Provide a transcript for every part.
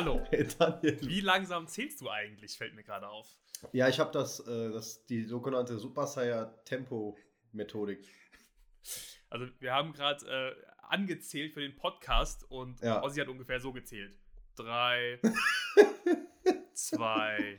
Hallo. Hey, Wie langsam zählst du eigentlich, fällt mir gerade auf. Ja, ich habe das, äh, das, die sogenannte Super Saiyan Tempo Methodik. Also wir haben gerade äh, angezählt für den Podcast und ja. Ossi hat ungefähr so gezählt. Drei, zwei,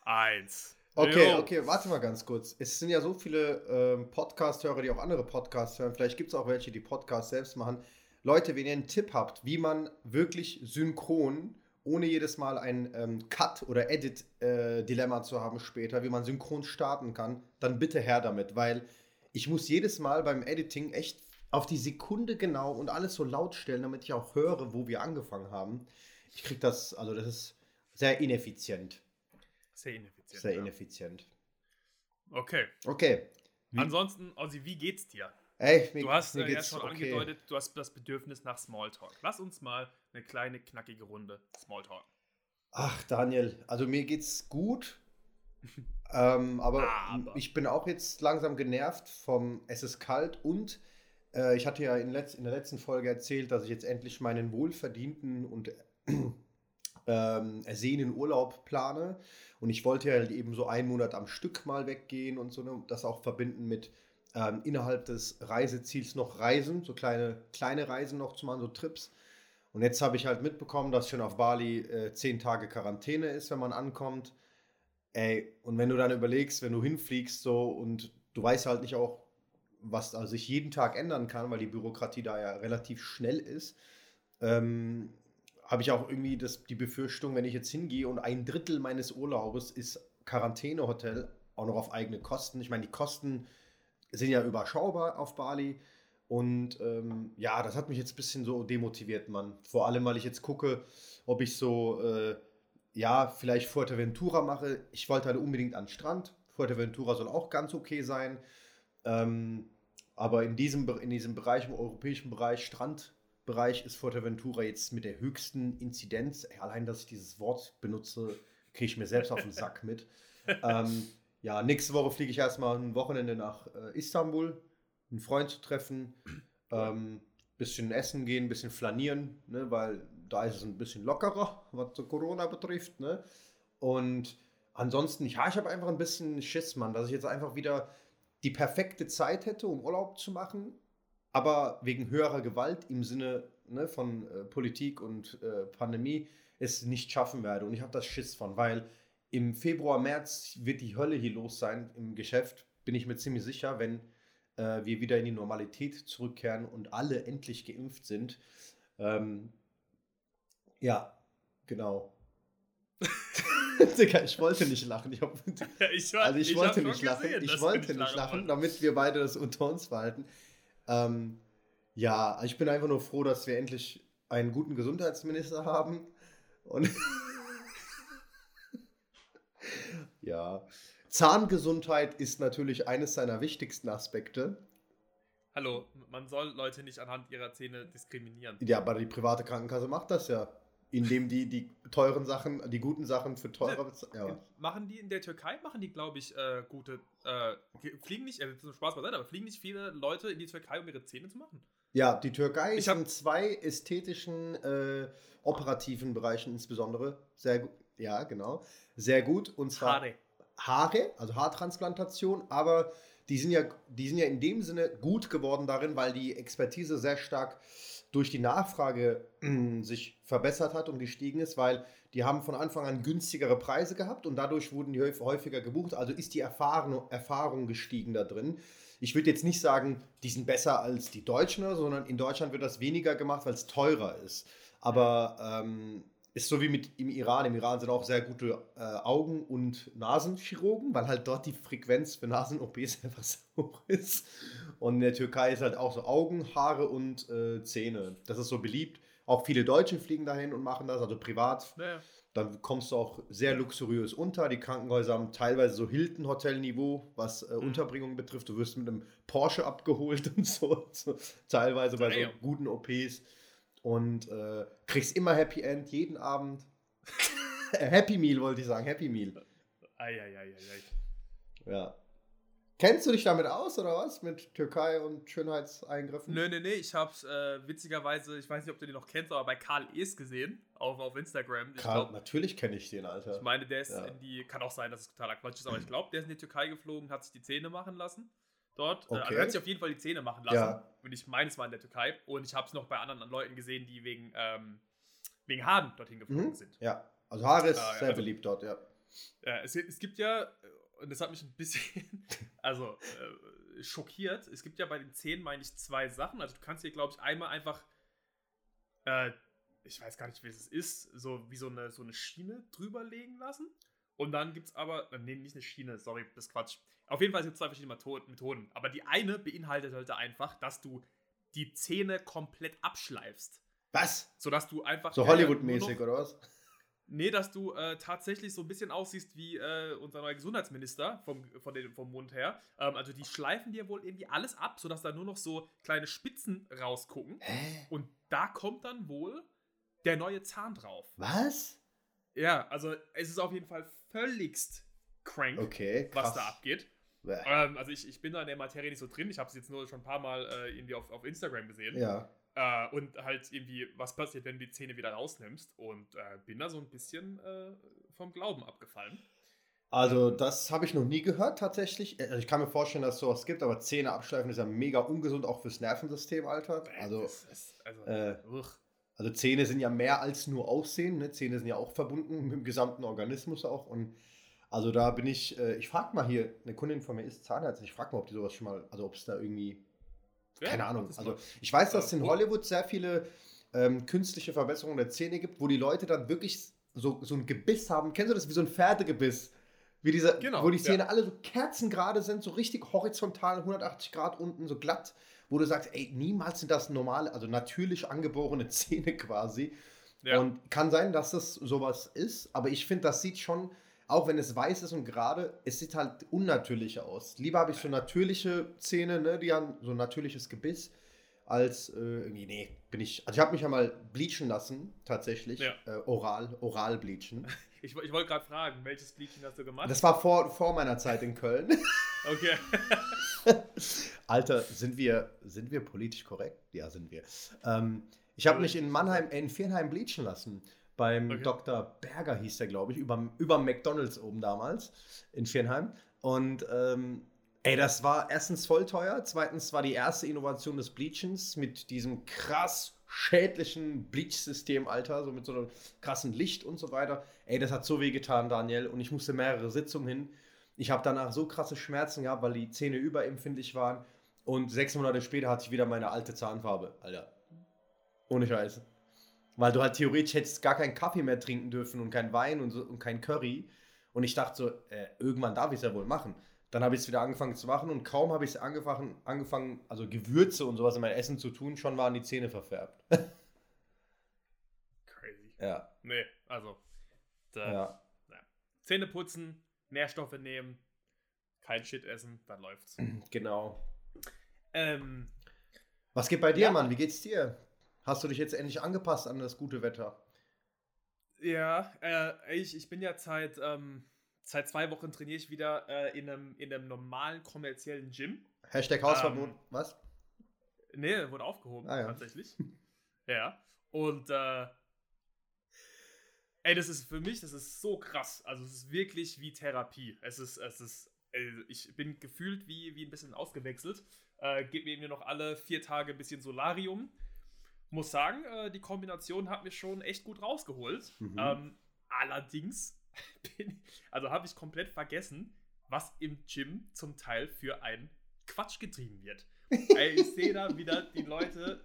eins. Okay, jo. okay, warte mal ganz kurz. Es sind ja so viele ähm, Podcast-Hörer, die auch andere Podcasts hören. Vielleicht gibt es auch welche, die Podcasts selbst machen. Leute, wenn ihr einen Tipp habt, wie man wirklich synchron, ohne jedes Mal ein ähm, Cut- oder Edit-Dilemma äh, zu haben später, wie man synchron starten kann, dann bitte her damit, weil ich muss jedes Mal beim Editing echt auf die Sekunde genau und alles so laut stellen, damit ich auch höre, wo wir angefangen haben. Ich kriege das, also das ist sehr ineffizient. Sehr ineffizient. Sehr ineffizient. Okay. Okay. Wie? Ansonsten, Ossi, wie geht's dir? Ey, mir, du hast mir äh, ja schon okay. angedeutet, du hast das Bedürfnis nach Smalltalk. Lass uns mal eine kleine, knackige Runde Smalltalk. Ach, Daniel, also mir geht's gut. ähm, aber, aber, ich bin auch jetzt langsam genervt vom Es ist kalt und äh, ich hatte ja in, letz-, in, der letzten Folge erzählt, dass ich jetzt endlich meinen wohlverdienten und ähm, ersehenen Urlaub plane. Und ich wollte ja halt eben so einen Monat am Stück mal weggehen und so, ne, das auch verbinden mit ähm, innerhalb des Reiseziels noch Reisen, so kleine, kleine Reisen noch zu machen, so Trips. Und jetzt habe ich halt mitbekommen, dass schon auf Bali äh, zehn Tage Quarantäne ist, wenn man ankommt. Ey, und wenn du dann überlegst, wenn du hinfliegst so und du weißt halt nicht auch, was also sich jeden Tag ändern kann, weil die Bürokratie da ja relativ schnell ist, ähm, habe ich auch irgendwie das, die Befürchtung, wenn ich jetzt hingehe und ein Drittel meines Urlaubes ist Quarantänehotel, auch noch auf eigene Kosten. Ich meine, die Kosten sind ja überschaubar auf Bali. Und ähm, ja, das hat mich jetzt ein bisschen so demotiviert, Mann. Vor allem, weil ich jetzt gucke, ob ich so, äh, ja, vielleicht Fuerteventura mache. Ich wollte halt unbedingt an den Strand. Fuerteventura soll auch ganz okay sein. Ähm, aber in diesem, in diesem Bereich, im europäischen Bereich, Strandbereich, ist Fuerteventura jetzt mit der höchsten Inzidenz. Allein, dass ich dieses Wort benutze, kriege ich mir selbst auf den Sack mit. ähm, ja, nächste Woche fliege ich erstmal ein Wochenende nach äh, Istanbul, einen Freund zu treffen, ähm, bisschen essen gehen, bisschen flanieren, ne, weil da ist es ein bisschen lockerer, was Corona betrifft. Ne? Und ansonsten, ja, ich habe einfach ein bisschen Schiss, Mann, dass ich jetzt einfach wieder die perfekte Zeit hätte, um Urlaub zu machen, aber wegen höherer Gewalt im Sinne ne, von äh, Politik und äh, Pandemie es nicht schaffen werde. Und ich habe das Schiss von, weil im Februar, März wird die Hölle hier los sein im Geschäft, bin ich mir ziemlich sicher, wenn äh, wir wieder in die Normalität zurückkehren und alle endlich geimpft sind. Ähm, ja, genau. Digga, ich wollte nicht lachen. Ich, hab, ich, war, also ich, ich wollte nicht lachen. Gesehen, ich wollte nicht lachen, lachen damit wir beide das unter uns behalten. Ähm, ja, ich bin einfach nur froh, dass wir endlich einen guten Gesundheitsminister haben. Und Ja. Zahngesundheit ist natürlich eines seiner wichtigsten Aspekte. Hallo, man soll Leute nicht anhand ihrer Zähne diskriminieren. Ja, aber die private Krankenkasse macht das ja. Indem die die teuren Sachen, die guten Sachen für teurer ja. Machen die in der Türkei, machen die, glaube ich, äh, gute, äh, fliegen nicht, äh, Spaß beiseite, aber fliegen nicht viele Leute in die Türkei, um ihre Zähne zu machen? Ja, die Türkei ich ist in zwei ästhetischen, äh, operativen Bereichen insbesondere sehr gut ja, genau. Sehr gut. Und zwar Haare. Haare, also Haartransplantation, aber die sind ja, die sind ja in dem Sinne gut geworden darin, weil die Expertise sehr stark durch die Nachfrage äh, sich verbessert hat und gestiegen ist, weil die haben von Anfang an günstigere Preise gehabt und dadurch wurden die häufiger gebucht. Also ist die Erfahrung, Erfahrung gestiegen da drin. Ich würde jetzt nicht sagen, die sind besser als die Deutschen, sondern in Deutschland wird das weniger gemacht, weil es teurer ist. Aber ähm, ist so wie mit im Iran. Im Iran sind auch sehr gute äh, Augen- und Nasenchirurgen, weil halt dort die Frequenz für Nasen-OPs einfach so hoch ist. Und in der Türkei ist halt auch so Augen, Haare und äh, Zähne. Das ist so beliebt. Auch viele Deutsche fliegen dahin und machen das, also privat. Naja. Dann kommst du auch sehr luxuriös unter. Die Krankenhäuser haben teilweise so Hilton-Hotel-Niveau, was äh, mhm. Unterbringung betrifft. Du wirst mit einem Porsche abgeholt und so. so teilweise bei so guten OPs und äh, kriegst immer Happy End jeden Abend. Happy Meal wollte ich sagen, Happy Meal. Eieieiei. Ja. Kennst du dich damit aus oder was? Mit Türkei und Schönheitseingriffen? Nö, nö, nö. Ich hab's äh, witzigerweise, ich weiß nicht, ob du den noch kennst, aber bei Karl Es gesehen, auf, auf Instagram. Ich Karl, glaub, natürlich kenne ich den, Alter. Ich meine, der ist ja. in die, kann auch sein, dass es totaler Quatsch ist, aber ich glaube, der ist in die Türkei geflogen, hat sich die Zähne machen lassen. Dort. Okay. Also er hat sich auf jeden Fall die Zähne machen lassen. Ja. Und ich meine, es war in der Türkei. Und ich habe es noch bei anderen Leuten gesehen, die wegen, ähm, wegen Haaren dorthin geflogen mhm. sind. Ja, also Haare ist äh, sehr also, beliebt dort, ja. Ja, es, es gibt ja und das hat mich ein bisschen, also äh, schockiert. Es gibt ja bei den Zähnen, meine ich, zwei Sachen. Also du kannst hier, glaube ich, einmal einfach, äh, ich weiß gar nicht, wie es ist, so wie so eine, so eine Schiene drüber legen lassen. Und dann gibt es aber, äh, nee, nicht eine Schiene, sorry, das Quatsch. Auf jeden Fall gibt es zwei verschiedene Methoden. Aber die eine beinhaltet halt einfach, dass du die Zähne komplett abschleifst. Was? Sodass du einfach. So Hollywood-mäßig, oder was? Nee, dass du äh, tatsächlich so ein bisschen aussiehst wie äh, unser neuer Gesundheitsminister vom, von den, vom Mund her. Ähm, also die schleifen dir wohl irgendwie alles ab, sodass da nur noch so kleine Spitzen rausgucken. Hä? Und da kommt dann wohl der neue Zahn drauf. Was? Ja, also es ist auf jeden Fall völligst crank, okay, was da abgeht. Ähm, also ich, ich bin da in der Materie nicht so drin. Ich habe es jetzt nur schon ein paar Mal äh, irgendwie auf, auf Instagram gesehen. Ja. Äh, und halt irgendwie, was passiert, wenn du die Zähne wieder rausnimmst. Und äh, bin da so ein bisschen äh, vom Glauben abgefallen. Also, das habe ich noch nie gehört, tatsächlich. Also ich kann mir vorstellen, dass es sowas gibt, aber Zähne abschleifen ist ja mega ungesund, auch fürs Nervensystem, Alter. Also, ist, also, äh, also, Zähne sind ja mehr als nur Aussehen. Ne? Zähne sind ja auch verbunden mit dem gesamten Organismus auch. Und also, da bin ich, äh, ich frage mal hier, eine Kundin von mir ist Zahnarzt, ich frage mal, ob die sowas schon mal, also ob es da irgendwie ja, Keine Ahnung. Also ich weiß, dass es in Hollywood sehr viele ähm, künstliche Verbesserungen der Zähne gibt, wo die Leute dann wirklich so, so ein Gebiss haben. Kennst du das wie so ein Pferdegebiss? Wie diese, genau, wo die Zähne ja. alle so kerzengerade sind, so richtig horizontal, 180 Grad unten, so glatt, wo du sagst, ey, niemals sind das normale, also natürlich angeborene Zähne quasi. Ja. Und kann sein, dass das sowas ist, aber ich finde, das sieht schon auch wenn es weiß ist und gerade, es sieht halt unnatürlich aus. Lieber habe ich so natürliche Zähne, ne, die haben so ein natürliches Gebiss, als äh, irgendwie, nee, bin ich. Also ich habe mich ja mal bleachen lassen, tatsächlich. Ja. Äh, oral, oral bleachen. Ich, ich wollte gerade fragen, welches Bleachen hast du gemacht? Das war vor, vor meiner Zeit in Köln. Okay. Alter, sind wir, sind wir politisch korrekt? Ja, sind wir. Ähm, ich habe mich in Mannheim, in Viernheim bleachen lassen beim okay. Dr. Berger hieß der, glaube ich, über, über McDonalds oben damals in Viernheim. Und ähm, ey, das war erstens voll teuer, zweitens war die erste Innovation des Bleachens mit diesem krass schädlichen Bleach-System, Alter, so mit so einem krassen Licht und so weiter. Ey, das hat so weh getan, Daniel, und ich musste mehrere Sitzungen hin. Ich habe danach so krasse Schmerzen gehabt, weil die Zähne überempfindlich waren. Und sechs Monate später hatte ich wieder meine alte Zahnfarbe, Alter. Ohne Scheiße. Weil du halt theoretisch hättest gar keinen Kaffee mehr trinken dürfen und kein Wein und, so, und kein Curry. Und ich dachte so, äh, irgendwann darf ich es ja wohl machen. Dann habe ich es wieder angefangen zu machen und kaum habe ich es angefangen, angefangen, also Gewürze und sowas in mein Essen zu tun, schon waren die Zähne verfärbt. Crazy. Ja. Nee, also. Da, ja. Na. Zähne putzen, Nährstoffe nehmen, kein Shit essen, dann läuft's. Genau. Ähm, Was geht bei dir, ja. Mann? Wie geht's dir? Hast du dich jetzt endlich angepasst an das gute Wetter? Ja, äh, ich, ich bin ja seit, ähm, seit zwei Wochen trainiere ich wieder äh, in, einem, in einem normalen kommerziellen Gym. Hashtag Hausverbot, ähm, was? Nee, wurde aufgehoben, ah, ja. tatsächlich. ja. Und äh, ey, das ist für mich, das ist so krass. Also es ist wirklich wie Therapie. Es ist, es ist, ey, ich bin gefühlt wie, wie ein bisschen ausgewechselt. Äh, gib mir eben noch alle vier Tage ein bisschen Solarium muss sagen, äh, die Kombination hat mich schon echt gut rausgeholt. Mhm. Ähm, allerdings, bin, also habe ich komplett vergessen, was im Gym zum Teil für ein Quatsch getrieben wird. ich sehe da wieder die Leute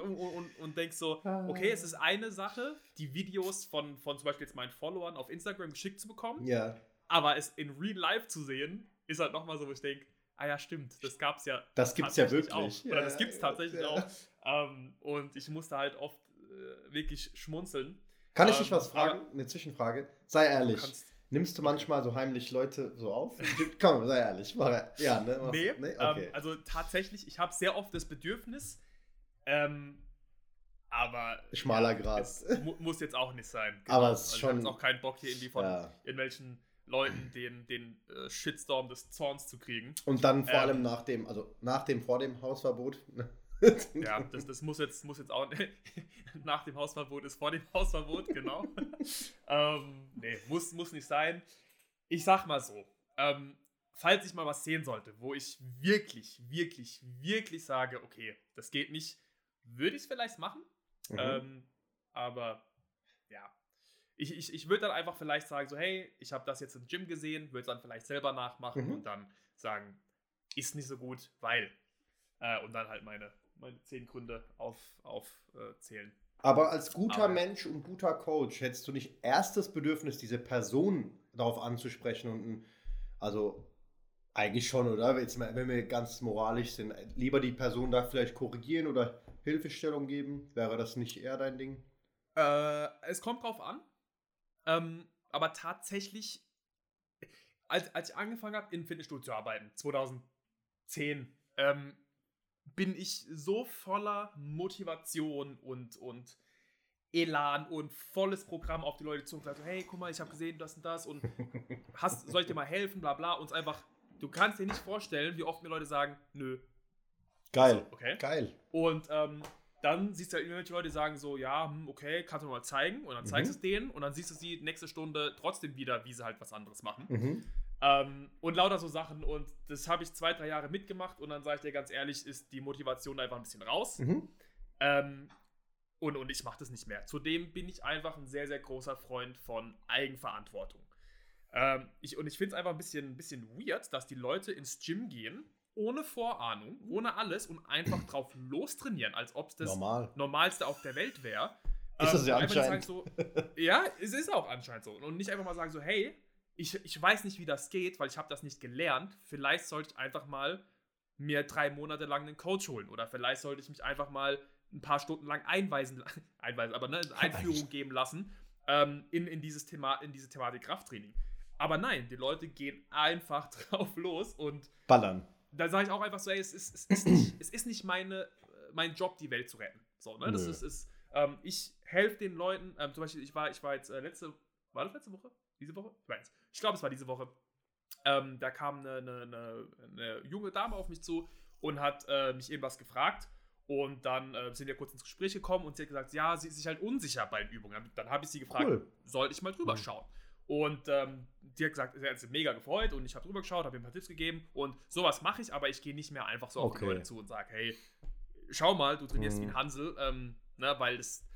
und, und, und denk so, okay, es ist eine Sache, die Videos von, von zum Beispiel jetzt meinen Followern auf Instagram geschickt zu bekommen. Ja. Aber es in Real Life zu sehen, ist halt nochmal so, wo ich denke, ah ja, stimmt, das gab es ja. Das gibt es ja wirklich. Auch. Oder das gibt es tatsächlich ja. auch. Ähm, und ich musste halt oft äh, wirklich schmunzeln. Kann ich dich ähm, was fragen? Eine Zwischenfrage. Sei ehrlich. Nimmst du manchmal so heimlich Leute so auf? Komm, sei ehrlich. Ja, ne? Was? Nee, nee? Okay. Ähm, also tatsächlich, ich habe sehr oft das Bedürfnis, ähm, aber. Schmaler Grad. mu muss jetzt auch nicht sein. Genau. Aber es ist also schon. Ich habe auch keinen Bock hier irgendwie von ja. irgendwelchen Leuten den, den äh, Shitstorm des Zorns zu kriegen. Und dann vor ähm, allem nach dem, also nach dem, vor dem Hausverbot. Ja, das, das muss, jetzt, muss jetzt auch. nach dem Hausverbot ist vor dem Hausverbot, genau. ähm, nee, muss, muss nicht sein. Ich sag mal so, ähm, falls ich mal was sehen sollte, wo ich wirklich, wirklich, wirklich sage, okay, das geht nicht, würde ich es vielleicht machen. Mhm. Ähm, aber ja, ich, ich, ich würde dann einfach vielleicht sagen, so, hey, ich habe das jetzt im Gym gesehen, würde es dann vielleicht selber nachmachen mhm. und dann sagen, ist nicht so gut, weil. Äh, und dann halt meine, meine zehn Gründe aufzählen. Auf, äh, aber als guter Aber, Mensch und guter Coach hättest du nicht erst das Bedürfnis, diese Person darauf anzusprechen und also eigentlich schon, oder? Jetzt, wenn wir ganz moralisch sind, lieber die Person da vielleicht korrigieren oder Hilfestellung geben? Wäre das nicht eher dein Ding? Äh, es kommt drauf an. Ähm, aber tatsächlich, als, als ich angefangen habe, in Fitnessstudio zu arbeiten, 2010, ähm, bin ich so voller Motivation und, und Elan und volles Programm auf die Leute zu und gesagt, hey, guck mal, ich habe gesehen das und das und hast, soll ich dir mal helfen, bla bla, uns einfach, du kannst dir nicht vorstellen, wie oft mir Leute sagen, nö. Geil. So, okay. Geil. Und ähm, dann siehst du halt irgendwelche Leute, die sagen so, ja, hm, okay, kannst du mal zeigen und dann zeigst du mhm. es denen und dann siehst du sie nächste Stunde trotzdem wieder, wie sie halt was anderes machen. Mhm. Ähm, und lauter so Sachen und das habe ich zwei, drei Jahre mitgemacht und dann sage ich dir ganz ehrlich, ist die Motivation einfach ein bisschen raus. Mhm. Ähm, und, und ich mache das nicht mehr. Zudem bin ich einfach ein sehr, sehr großer Freund von Eigenverantwortung. Ähm, ich, und ich finde es einfach ein bisschen, ein bisschen weird, dass die Leute ins Gym gehen, ohne Vorahnung, ohne alles und einfach drauf lostrainieren, als ob es das Normal. Normalste auf der Welt wäre. Ist das ähm, ja anscheinend. So, ja, es ist auch anscheinend so. Und nicht einfach mal sagen so, hey, ich, ich weiß nicht, wie das geht, weil ich habe das nicht gelernt. Vielleicht sollte ich einfach mal mir drei Monate lang einen Coach holen. Oder vielleicht sollte ich mich einfach mal ein paar Stunden lang einweisen, einweisen aber ne, eine Einführung geben lassen ähm, in, in, dieses Thema, in diese Thematik Krafttraining. Aber nein, die Leute gehen einfach drauf los und ballern. Da sage ich auch einfach so, ey, es ist, es ist, nicht, es ist nicht meine, mein Job, die Welt zu retten. So, ne? Das ist, ist ähm, ich helfe den Leuten, ähm, zum Beispiel, ich war, ich war jetzt äh, letzte, war das letzte Woche? Diese Woche? Ich weiß. Ich glaube, es war diese Woche. Ähm, da kam eine, eine, eine, eine, junge Dame auf mich zu und hat äh, mich irgendwas gefragt. Und dann äh, sind wir kurz ins Gespräch gekommen und sie hat gesagt, ja, sie ist sich halt unsicher bei den Übungen. Dann habe ich sie gefragt, cool. soll ich mal drüber mhm. schauen? Und ähm, die hat gesagt, sie hat sich mega gefreut und ich habe drüber geschaut, habe ihr ein paar Tipps gegeben und sowas mache ich, aber ich gehe nicht mehr einfach so okay. auf die Leute zu und sage, hey, schau mal, du trainierst mhm. wie ein Hansel, ähm, ne, weil das,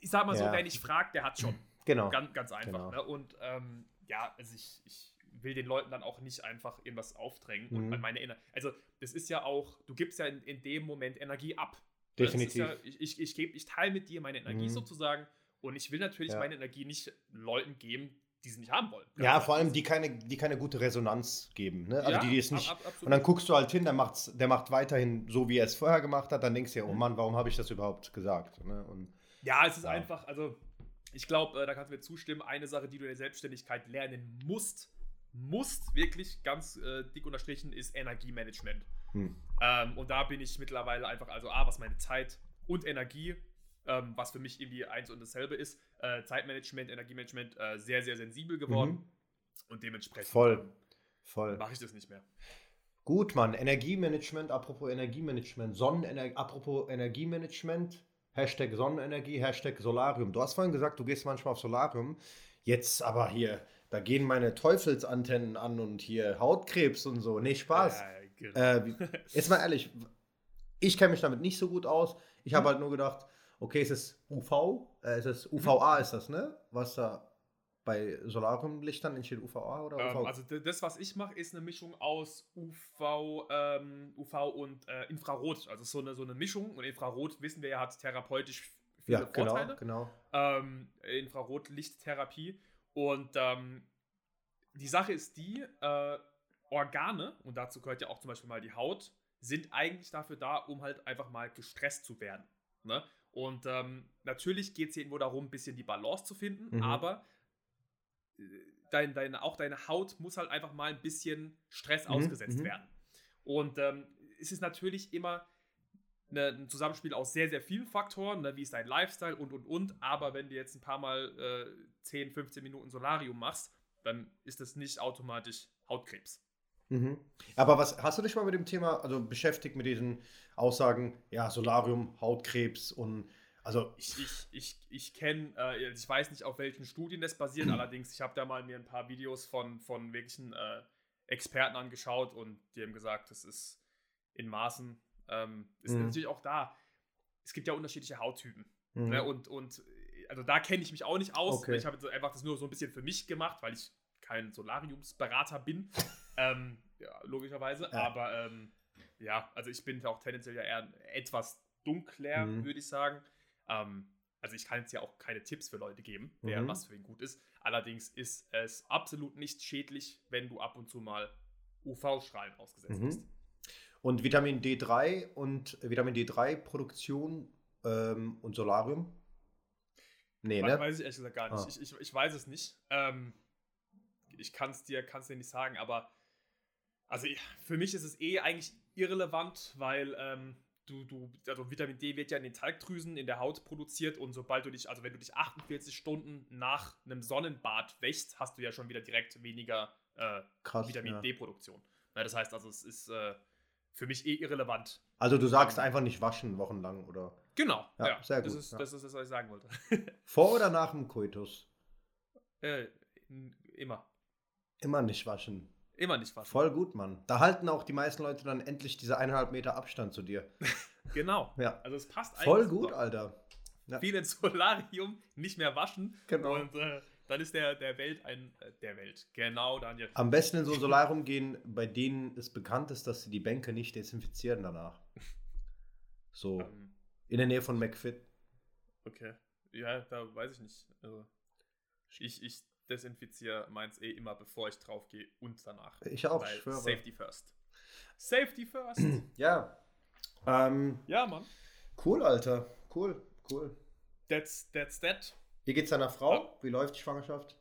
ich sag mal ja. so, wer nicht fragt, der hat schon. Genau. Ganz, ganz einfach. Genau. Ne? Und ähm, ja, also ich, ich will den Leuten dann auch nicht einfach irgendwas aufdrängen. Mhm. Und meine Energie, also das ist ja auch, du gibst ja in, in dem Moment Energie ab. Definitiv. Ja, ich, ich, ich, ich teile mit dir meine Energie mhm. sozusagen und ich will natürlich ja. meine Energie nicht Leuten geben, die sie nicht haben wollen. Ja, vor allem die keine, die keine gute Resonanz geben. Ne? Also ja, die, die es nicht. Ab, ab, und dann guckst du halt hin, der, macht's, der macht weiterhin so, wie er es vorher gemacht hat, dann denkst du ja, oh mhm. Mann, warum habe ich das überhaupt gesagt? Ne? Und, ja, es ist ja. einfach, also ich glaube, äh, da kannst du mir zustimmen, eine Sache, die du in der Selbstständigkeit lernen musst, musst, wirklich ganz äh, dick unterstrichen, ist Energiemanagement. Hm. Ähm, und da bin ich mittlerweile einfach, also A, was meine Zeit und Energie, ähm, was für mich irgendwie eins und dasselbe ist, äh, Zeitmanagement, Energiemanagement, äh, sehr, sehr sensibel geworden. Mhm. Und dementsprechend Voll. Voll. mache ich das nicht mehr. Gut, Mann. Energiemanagement, apropos Energiemanagement, Sonnenenergie, apropos Energiemanagement, Hashtag Sonnenenergie, Hashtag Solarium. Du hast vorhin gesagt, du gehst manchmal auf Solarium. Jetzt aber hier da gehen meine Teufelsantennen an und hier Hautkrebs und so. Nee, Spaß. Ja, genau. äh, jetzt mal ehrlich, ich kenne mich damit nicht so gut aus. Ich habe hm. halt nur gedacht, okay, es ist UV, äh, es ist UVA ist das, ne? Was da bei Solariumlichtern entsteht UVA oder UV? Ähm, also das, was ich mache, ist eine Mischung aus UV, ähm, UV und äh, Infrarot. Also so eine, so eine Mischung. Und Infrarot, wissen wir ja, hat therapeutisch viele ja, genau, Vorteile. Genau. Ähm, Infrarotlichttherapie. Und ähm, die Sache ist die, äh, Organe, und dazu gehört ja auch zum Beispiel mal die Haut, sind eigentlich dafür da, um halt einfach mal gestresst zu werden. Ne? Und ähm, natürlich geht es hier irgendwo darum, ein bisschen die Balance zu finden, mhm. aber dein, dein, auch deine Haut muss halt einfach mal ein bisschen Stress mhm. ausgesetzt mhm. werden. Und ähm, es ist natürlich immer eine, ein Zusammenspiel aus sehr, sehr vielen Faktoren, ne, wie ist dein Lifestyle und und und. Aber wenn du jetzt ein paar Mal äh, 10, 15 Minuten Solarium machst, dann ist das nicht automatisch Hautkrebs. Mhm. Aber was hast du dich mal mit dem Thema also beschäftigt mit diesen Aussagen, ja, Solarium, Hautkrebs und also ich, ich, ich, ich kenne, äh, ich weiß nicht, auf welchen Studien das basiert, allerdings, ich habe da mal mir ein paar Videos von, von wirklichen äh, Experten angeschaut und die haben gesagt, das ist in Maßen, ähm, ist mhm. natürlich auch da. Es gibt ja unterschiedliche Hauttypen. Mhm. Ne? Und, und also da kenne ich mich auch nicht aus. Okay. Ich habe einfach das nur so ein bisschen für mich gemacht, weil ich kein Solariumsberater bin. ähm, ja, logischerweise. Ja. Aber ähm, ja, also ich bin auch tendenziell ja eher etwas dunkler, mhm. würde ich sagen. Ähm, also ich kann jetzt ja auch keine Tipps für Leute geben, wer mhm. was für ihn gut ist. Allerdings ist es absolut nicht schädlich, wenn du ab und zu mal UV-Strahlen ausgesetzt mhm. bist. Und Vitamin D3 und Vitamin D3-Produktion ähm, und Solarium? Nee, ne? Weiß ich ehrlich gesagt gar nicht. Ah. Ich, ich, ich weiß es nicht. Ähm, ich kann es dir, kann's dir nicht sagen, aber also für mich ist es eh eigentlich irrelevant, weil ähm, du, du, also Vitamin D wird ja in den Talgdrüsen in der Haut produziert und sobald du dich, also wenn du dich 48 Stunden nach einem Sonnenbad wächst, hast du ja schon wieder direkt weniger äh, Krass, Vitamin ja. D-Produktion. Ja, das heißt also, es ist äh, für mich eh irrelevant. Also du sagst ähm, einfach nicht waschen wochenlang, oder? Genau, ja, ja sehr gut. Das ist, das ist das, was ich sagen wollte. Vor oder nach dem Koitus? Äh, immer. Immer nicht waschen. Immer nicht waschen. Voll gut, Mann. Da halten auch die meisten Leute dann endlich diese eineinhalb Meter Abstand zu dir. genau. Ja. Also es passt eigentlich. Voll gut, super. Alter. Ja. Viel ins Solarium, nicht mehr waschen. Genau. Und äh, dann ist der, der Welt ein. Äh, der Welt. Genau, Daniel. Am besten in so ein Solarium gehen, bei denen es bekannt ist, dass sie die Bänke nicht desinfizieren danach. So. Ähm. in der Nähe von McFit. Okay. Ja, da weiß ich nicht. Also, ich, ich desinfiziere meins eh immer, bevor ich drauf gehe und danach. Ich auch, Weil schwöre. Safety first. Safety first. ja. Ähm, ja, Mann. Cool, Alter. Cool, cool. That's, that's that. Wie geht's deiner Frau? Ja. Wie läuft die Schwangerschaft?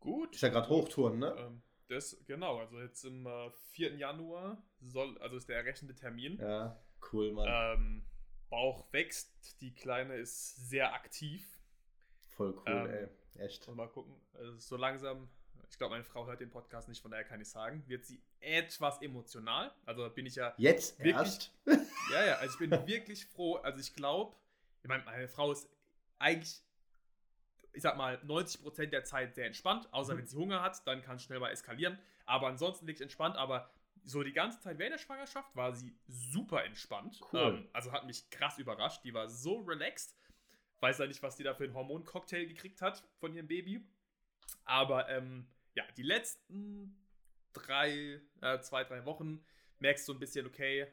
Gut. Ist ja gerade Hochtouren, ne? Ähm, das, genau, also jetzt im äh, 4. Januar soll, also ist der errechnete Termin. Ja, cool, Mann. Ähm, Bauch wächst, die Kleine ist sehr aktiv. Voll cool, ähm, ey. Echt? Und mal gucken. Also so langsam, ich glaube, meine Frau hört den Podcast nicht, von daher kann ich sagen, wird sie etwas emotional. Also bin ich ja. Jetzt wirklich, erst? Ja, ja, also ich bin wirklich froh. Also ich glaube, ich meine, meine Frau ist eigentlich, ich sag mal, 90% der Zeit sehr entspannt, außer mhm. wenn sie Hunger hat, dann kann es schnell mal eskalieren. Aber ansonsten wirklich entspannt, aber so die ganze Zeit während der Schwangerschaft war sie super entspannt. Cool. Ähm, also hat mich krass überrascht. Die war so relaxed. Weiß ja nicht, was die da für einen Hormoncocktail gekriegt hat von ihrem Baby. Aber ähm, ja, die letzten drei, äh, zwei, drei Wochen merkst du ein bisschen, okay,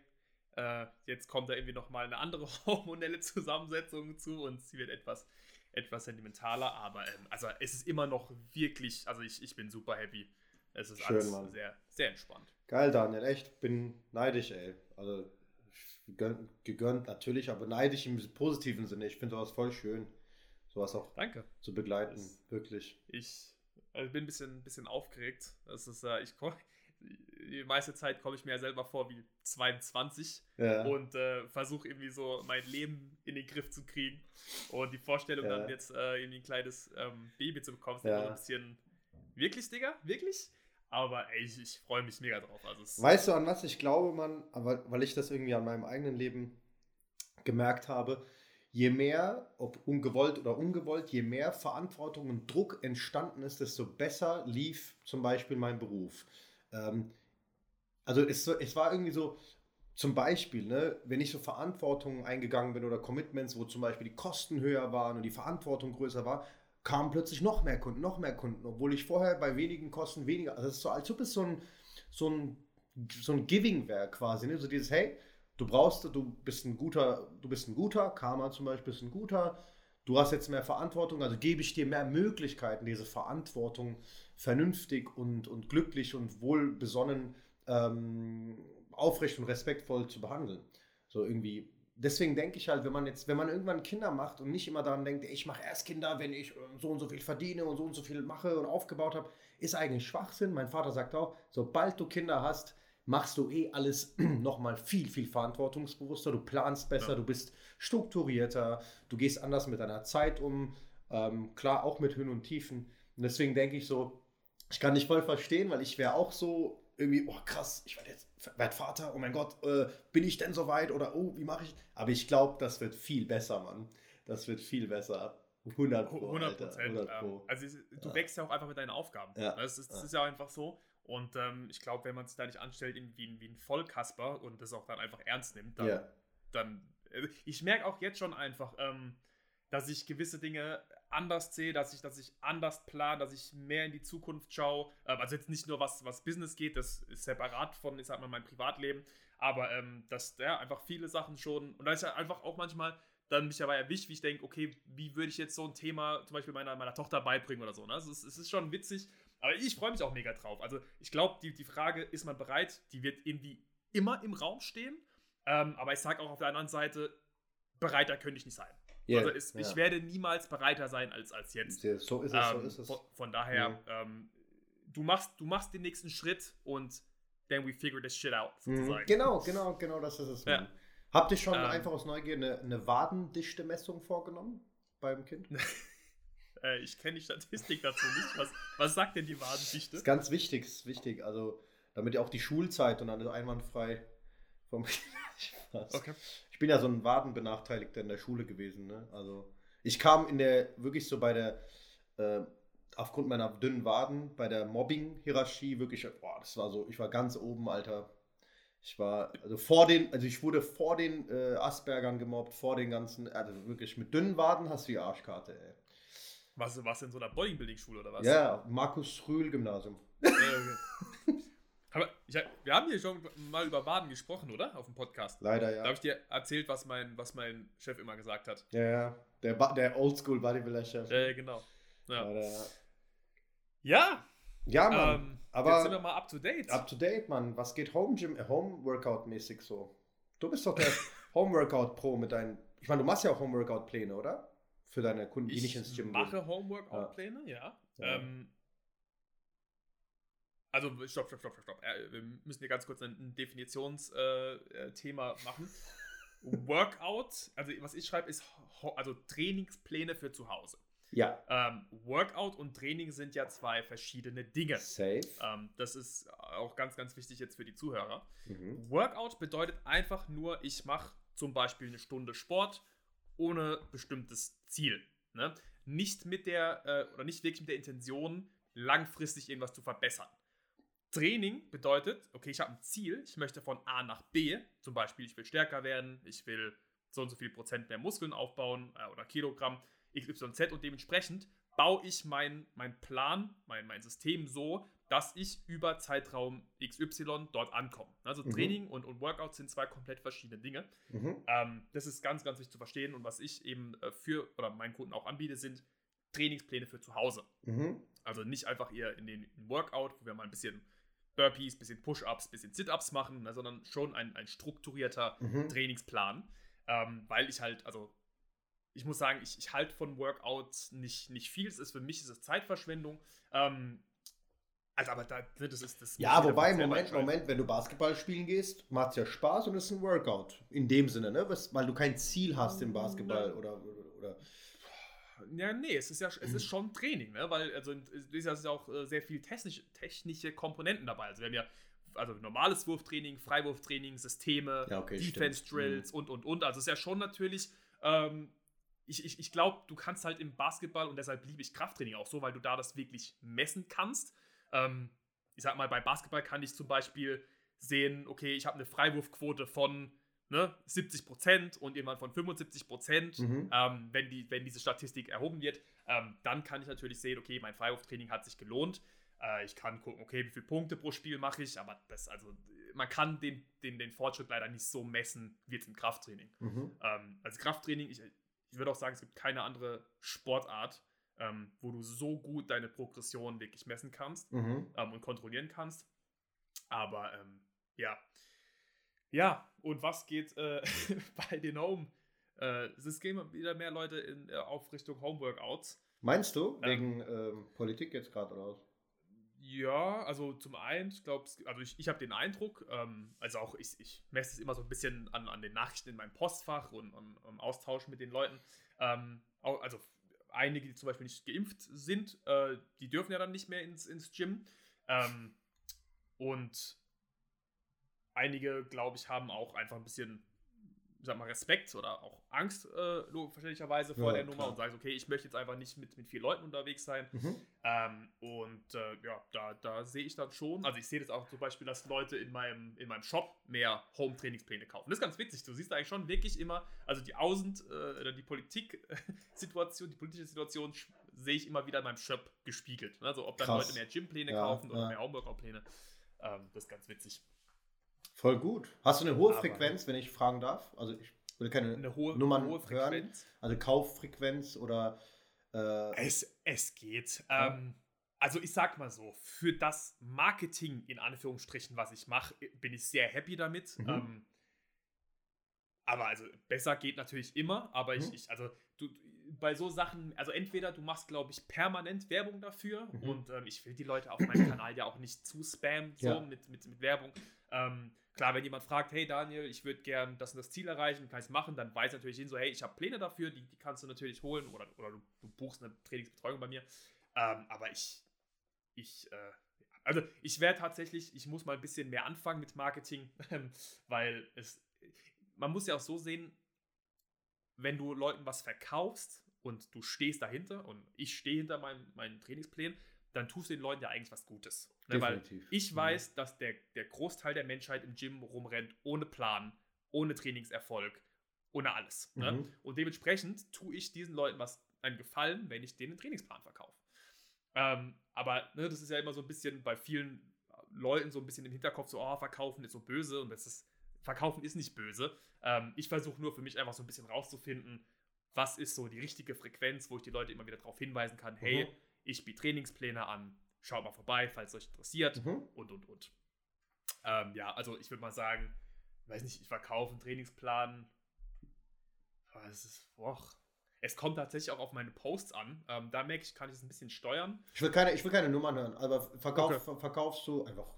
äh, jetzt kommt da irgendwie nochmal eine andere hormonelle Zusammensetzung zu und sie wird etwas, etwas sentimentaler. Aber ähm, also es ist immer noch wirklich, also ich, ich bin super happy. Es ist Schön, alles Mann. sehr, sehr entspannt. Geil, Daniel, echt. Bin neidisch, ey. Also gegönnt, gegönnt natürlich, aber neidisch im positiven Sinne. Ich finde sowas voll schön, sowas auch Danke. zu begleiten, das, wirklich. Ich also bin ein bisschen, bisschen aufgeregt. Das ist, äh, ich komm, die meiste Zeit komme ich mir ja selber vor wie 22 ja. und äh, versuche irgendwie so mein Leben in den Griff zu kriegen. Und die Vorstellung, ja. dann jetzt äh, irgendwie ein kleines ähm, Baby zu bekommen, ist ja. immer so ein bisschen. Wirklich, Digga? Wirklich? Aber ey, ich, ich freue mich mega drauf. Also weißt du, an was ich glaube, Mann? Aber weil ich das irgendwie an meinem eigenen Leben gemerkt habe, je mehr, ob ungewollt oder ungewollt, je mehr Verantwortung und Druck entstanden ist, desto besser lief zum Beispiel mein Beruf. Ähm, also es, es war irgendwie so, zum Beispiel, ne, wenn ich so Verantwortungen eingegangen bin oder Commitments, wo zum Beispiel die Kosten höher waren und die Verantwortung größer war, kamen plötzlich noch mehr Kunden, noch mehr Kunden, obwohl ich vorher bei wenigen Kosten weniger, also es ist so, als ob es so ein, so ein, so ein Giving wäre quasi, ne? so dieses, hey, du brauchst, du bist ein guter, du bist ein guter, Karma zum Beispiel ist ein guter, du hast jetzt mehr Verantwortung, also gebe ich dir mehr Möglichkeiten, diese Verantwortung vernünftig und, und glücklich und wohlbesonnen, ähm, aufrecht und respektvoll zu behandeln. So irgendwie deswegen denke ich halt, wenn man jetzt, wenn man irgendwann Kinder macht und nicht immer daran denkt, ich mache erst Kinder, wenn ich so und so viel verdiene und so und so viel mache und aufgebaut habe, ist eigentlich Schwachsinn. Mein Vater sagt auch, sobald du Kinder hast, machst du eh alles nochmal viel, viel verantwortungsbewusster. Du planst besser, ja. du bist strukturierter, du gehst anders mit deiner Zeit um. Ähm, klar, auch mit Höhen und Tiefen. Und deswegen denke ich so, ich kann dich voll verstehen, weil ich wäre auch so irgendwie, oh krass, ich werde jetzt werd Vater, oh mein Gott, äh, bin ich denn so weit oder oh, wie mache ich? Aber ich glaube, das wird viel besser, Mann. Das wird viel besser. 100 Pro. 100 Prozent. Ähm, also du ja. wächst ja auch einfach mit deinen Aufgaben. Ja. Das, ist, das ja. ist ja einfach so. Und ähm, ich glaube, wenn man sich da nicht anstellt wie, wie ein Vollkasper und das auch dann einfach ernst nimmt, dann, ja. dann äh, ich merke auch jetzt schon einfach, ähm, dass ich gewisse Dinge anders sehe, dass ich, dass ich anders plane, dass ich mehr in die Zukunft schaue. Ähm, also jetzt nicht nur was, was Business geht, das ist separat von, ich sag mal, meinem Privatleben, aber ähm, dass ja einfach viele Sachen schon, und da ist ja einfach auch manchmal dann mich dabei erwischt, wie ich denke, okay, wie würde ich jetzt so ein Thema zum Beispiel meiner, meiner Tochter beibringen oder so. Ne? Also es, es ist schon witzig, aber ich freue mich auch mega drauf. Also ich glaube, die, die Frage, ist man bereit, die wird irgendwie immer im Raum stehen. Ähm, aber ich sage auch auf der anderen Seite, bereiter könnte ich nicht sein. Yeah, also es, ja. ich werde niemals bereiter sein als, als jetzt. So ist es, ähm, so ist es. Von, von daher, ja. ähm, du, machst, du machst den nächsten Schritt und then we figure this shit out, mhm. sozusagen. Genau, genau, genau, das ist es. Ja. Habt ihr schon ähm, einfach aus Neugier eine, eine Wadendichte-Messung vorgenommen beim Kind? äh, ich kenne die Statistik dazu nicht. Was, was sagt denn die Wadendichte? Das ist ganz wichtig, ist wichtig. Also, damit ihr auch die Schulzeit und dann einwandfrrei vom okay. Ich bin ja so ein Wadenbenachteiligter in der Schule gewesen. Ne? Also, ich kam in der, wirklich so bei der, äh, aufgrund meiner dünnen Waden, bei der Mobbing-Hierarchie wirklich, boah, das war so, ich war ganz oben, Alter. Ich war, also vor den, also ich wurde vor den äh, Aspergern gemobbt, vor den ganzen, also wirklich mit dünnen Waden hast du die Arschkarte, ey. Was, was in so einer Bodybuilding-Schule oder was? Ja, Markus Rühl Gymnasium. Ja, okay. Aber ich, wir haben hier schon mal über Waden gesprochen, oder? Auf dem Podcast. Leider, ja. Da habe ich dir erzählt, was mein, was mein Chef immer gesagt hat. Ja, ja. Der, der Oldschool Bodybuilder-Chef. Ja, genau. Ja. Leider, ja. Ja, Mann. Ähm, aber jetzt sind wir mal up to date. Up to date, Mann. Was geht Home Gym, äh, Home Workout mäßig so? Du bist doch der Home Workout Pro mit deinen. Ich meine, du machst ja auch Home Workout Pläne, oder? Für deine Kunden, die nicht ins Gym gehen. Ich mache Home Workout Pläne, ja. ja. Ähm, also, stopp, stopp, stopp, stopp. Äh, wir müssen hier ganz kurz ein, Definitionsthema äh, machen. Workout, also was ich schreibe, ist also Trainingspläne für zu Hause. Ja. Ähm, Workout und Training sind ja zwei verschiedene Dinge. Safe. Ähm, das ist auch ganz, ganz wichtig jetzt für die Zuhörer. Mhm. Workout bedeutet einfach nur, ich mache zum Beispiel eine Stunde Sport ohne bestimmtes Ziel. Ne? Nicht mit der, äh, oder nicht wirklich mit der Intention, langfristig irgendwas zu verbessern. Training bedeutet, okay, ich habe ein Ziel, ich möchte von A nach B, zum Beispiel, ich will stärker werden, ich will so und so viel Prozent mehr Muskeln aufbauen äh, oder Kilogramm, XYZ und dementsprechend baue ich meinen mein Plan, mein, mein System so, dass ich über Zeitraum XY dort ankomme. Also mhm. Training und, und Workout sind zwei komplett verschiedene Dinge. Mhm. Ähm, das ist ganz, ganz wichtig zu verstehen und was ich eben äh, für oder meinen Kunden auch anbiete, sind Trainingspläne für zu Hause. Mhm. Also nicht einfach eher in den Workout, wo wir mal ein bisschen Burpees, bisschen Push-Ups, bisschen Sit-Ups machen, ne, sondern schon ein, ein strukturierter mhm. Trainingsplan. Ähm, weil ich halt, also ich muss sagen, ich, ich halte von Workouts nicht, nicht viel. Es ist für mich ist es Zeitverschwendung. Ähm, also, aber da, das ist das. Ja, wobei, Moment, Moment, wenn du Basketball spielen gehst, macht es ja Spaß und es ist ein Workout. In dem Sinne, ne? weil du kein Ziel hast im Basketball ne. oder, oder ja, nee, es ist ja es ist schon Training, ne? Weil, also es ist ja auch äh, sehr viel technisch, technische Komponenten dabei. Also wir haben ja also normales Wurftraining, Freiwurftraining, Systeme, ja, okay, Defense-Drills mhm. und und und. Also es ist ja schon natürlich. Ähm, ich, ich, ich glaube, du kannst halt im Basketball und deshalb liebe ich Krafttraining auch so, weil du da das wirklich messen kannst. Ähm, ich sag mal, bei Basketball kann ich zum Beispiel sehen, okay, ich habe eine Freiwurfquote von ne, 70 Prozent und jemand von 75 Prozent, mhm. ähm, wenn, die, wenn diese Statistik erhoben wird, ähm, dann kann ich natürlich sehen, okay, mein Freiwurftraining hat sich gelohnt. Äh, ich kann gucken, okay, wie viele Punkte pro Spiel mache ich, aber das, also, man kann den, den, den Fortschritt leider nicht so messen wie jetzt im Krafttraining. Mhm. Ähm, also Krafttraining, ich, ich würde auch sagen, es gibt keine andere Sportart, ähm, wo du so gut deine Progression wirklich messen kannst mhm. ähm, und kontrollieren kannst. Aber ähm, ja, ja, und was geht äh, bei den Home? Äh, es gehen wieder mehr Leute in, äh, auf Richtung Homeworkouts. Meinst du? Ähm, Wegen ähm, Politik jetzt gerade oder was? Ja, also zum einen, ich glaube, also ich, ich habe den Eindruck, ähm, also auch ich, ich messe es immer so ein bisschen an, an den Nachrichten in meinem Postfach und am Austausch mit den Leuten. Ähm, auch, also einige, die zum Beispiel nicht geimpft sind, äh, die dürfen ja dann nicht mehr ins, ins Gym. Ähm, und einige, glaube ich, haben auch einfach ein bisschen sag mal, Respekt oder auch Angst, äh, verständlicherweise, vor ja, der Nummer klar. und sagst, okay, ich möchte jetzt einfach nicht mit, mit vielen Leuten unterwegs sein. Mhm. Ähm, und äh, ja, da, da sehe ich dann schon, also ich sehe das auch zum Beispiel, dass Leute in meinem, in meinem Shop mehr Home-Trainingspläne kaufen. Das ist ganz witzig. Du siehst eigentlich schon wirklich immer, also die Außen- äh, oder die Politik-Situation, die politische Situation sehe ich immer wieder in meinem Shop gespiegelt. Also ob dann Krass. Leute mehr Gympläne ja, kaufen oder ja. mehr Homeworkout-Pläne. Ähm, das ist ganz witzig. Voll gut. Hast du eine hohe Aber Frequenz, wenn ich fragen darf? Also ich will keine eine hohe, Nummern hohe Frequenz. Hören. Also Kauffrequenz oder äh es, es geht. Ja. Ähm, also ich sag mal so, für das Marketing in Anführungsstrichen, was ich mache, bin ich sehr happy damit. Mhm. Ähm, aber also besser geht natürlich immer, aber ich, mhm. ich also du, bei so Sachen, also entweder du machst, glaube ich, permanent Werbung dafür mhm. und ähm, ich will die Leute auf meinem Kanal ja auch nicht zu spammen, so ja. mit, mit, mit Werbung. Ähm, klar, wenn jemand fragt, hey Daniel, ich würde gern das und das Ziel erreichen, kann ich es machen, dann weiß natürlich hin so, hey, ich habe Pläne dafür, die, die kannst du natürlich holen oder, oder du, du buchst eine Trainingsbetreuung bei mir. Ähm, aber ich, ich, äh, also ich werde tatsächlich, ich muss mal ein bisschen mehr anfangen mit Marketing, weil es, man muss ja auch so sehen, wenn du Leuten was verkaufst und du stehst dahinter und ich stehe hinter meinen, meinen Trainingsplänen, dann tust du den Leuten ja eigentlich was Gutes. Ne? Weil ich mhm. weiß, dass der, der Großteil der Menschheit im Gym rumrennt ohne Plan, ohne Trainingserfolg, ohne alles. Ne? Mhm. Ne? Und dementsprechend tue ich diesen Leuten was einen Gefallen, wenn ich denen einen Trainingsplan verkaufe. Ähm, aber ne, das ist ja immer so ein bisschen bei vielen Leuten so ein bisschen im Hinterkopf so, oh, verkaufen ist so böse und das ist, verkaufen ist nicht böse. Ähm, ich versuche nur für mich einfach so ein bisschen rauszufinden, was ist so die richtige Frequenz, wo ich die Leute immer wieder darauf hinweisen kann, hey, mhm. Ich biete Trainingspläne an, schaut mal vorbei, falls es euch interessiert mhm. und, und, und. Ähm, ja, also ich würde mal sagen, weiß nicht, ich verkaufe einen Trainingsplan. Es ist, och, es kommt tatsächlich auch auf meine Posts an. Ähm, da merke ich, kann ich es ein bisschen steuern. Ich will keine, ich will keine Nummern hören, aber verkauf, okay. verkaufst du einfach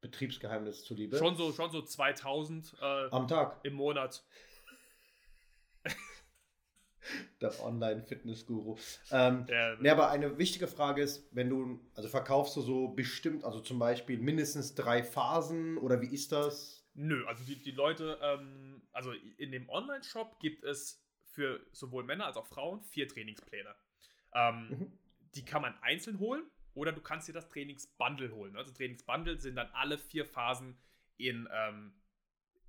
Betriebsgeheimnis zuliebe? Schon so, schon so 2000 äh, am Tag. Im Monat. der Online-Fitness-Guru. Ähm, ja, nee, aber eine wichtige Frage ist, wenn du, also verkaufst du so bestimmt, also zum Beispiel mindestens drei Phasen oder wie ist das? Nö, also die, die Leute, ähm, also in dem Online-Shop gibt es für sowohl Männer als auch Frauen vier Trainingspläne. Ähm, mhm. Die kann man einzeln holen oder du kannst dir das Trainingsbundle holen. Also Trainingsbundle sind dann alle vier Phasen in, ähm,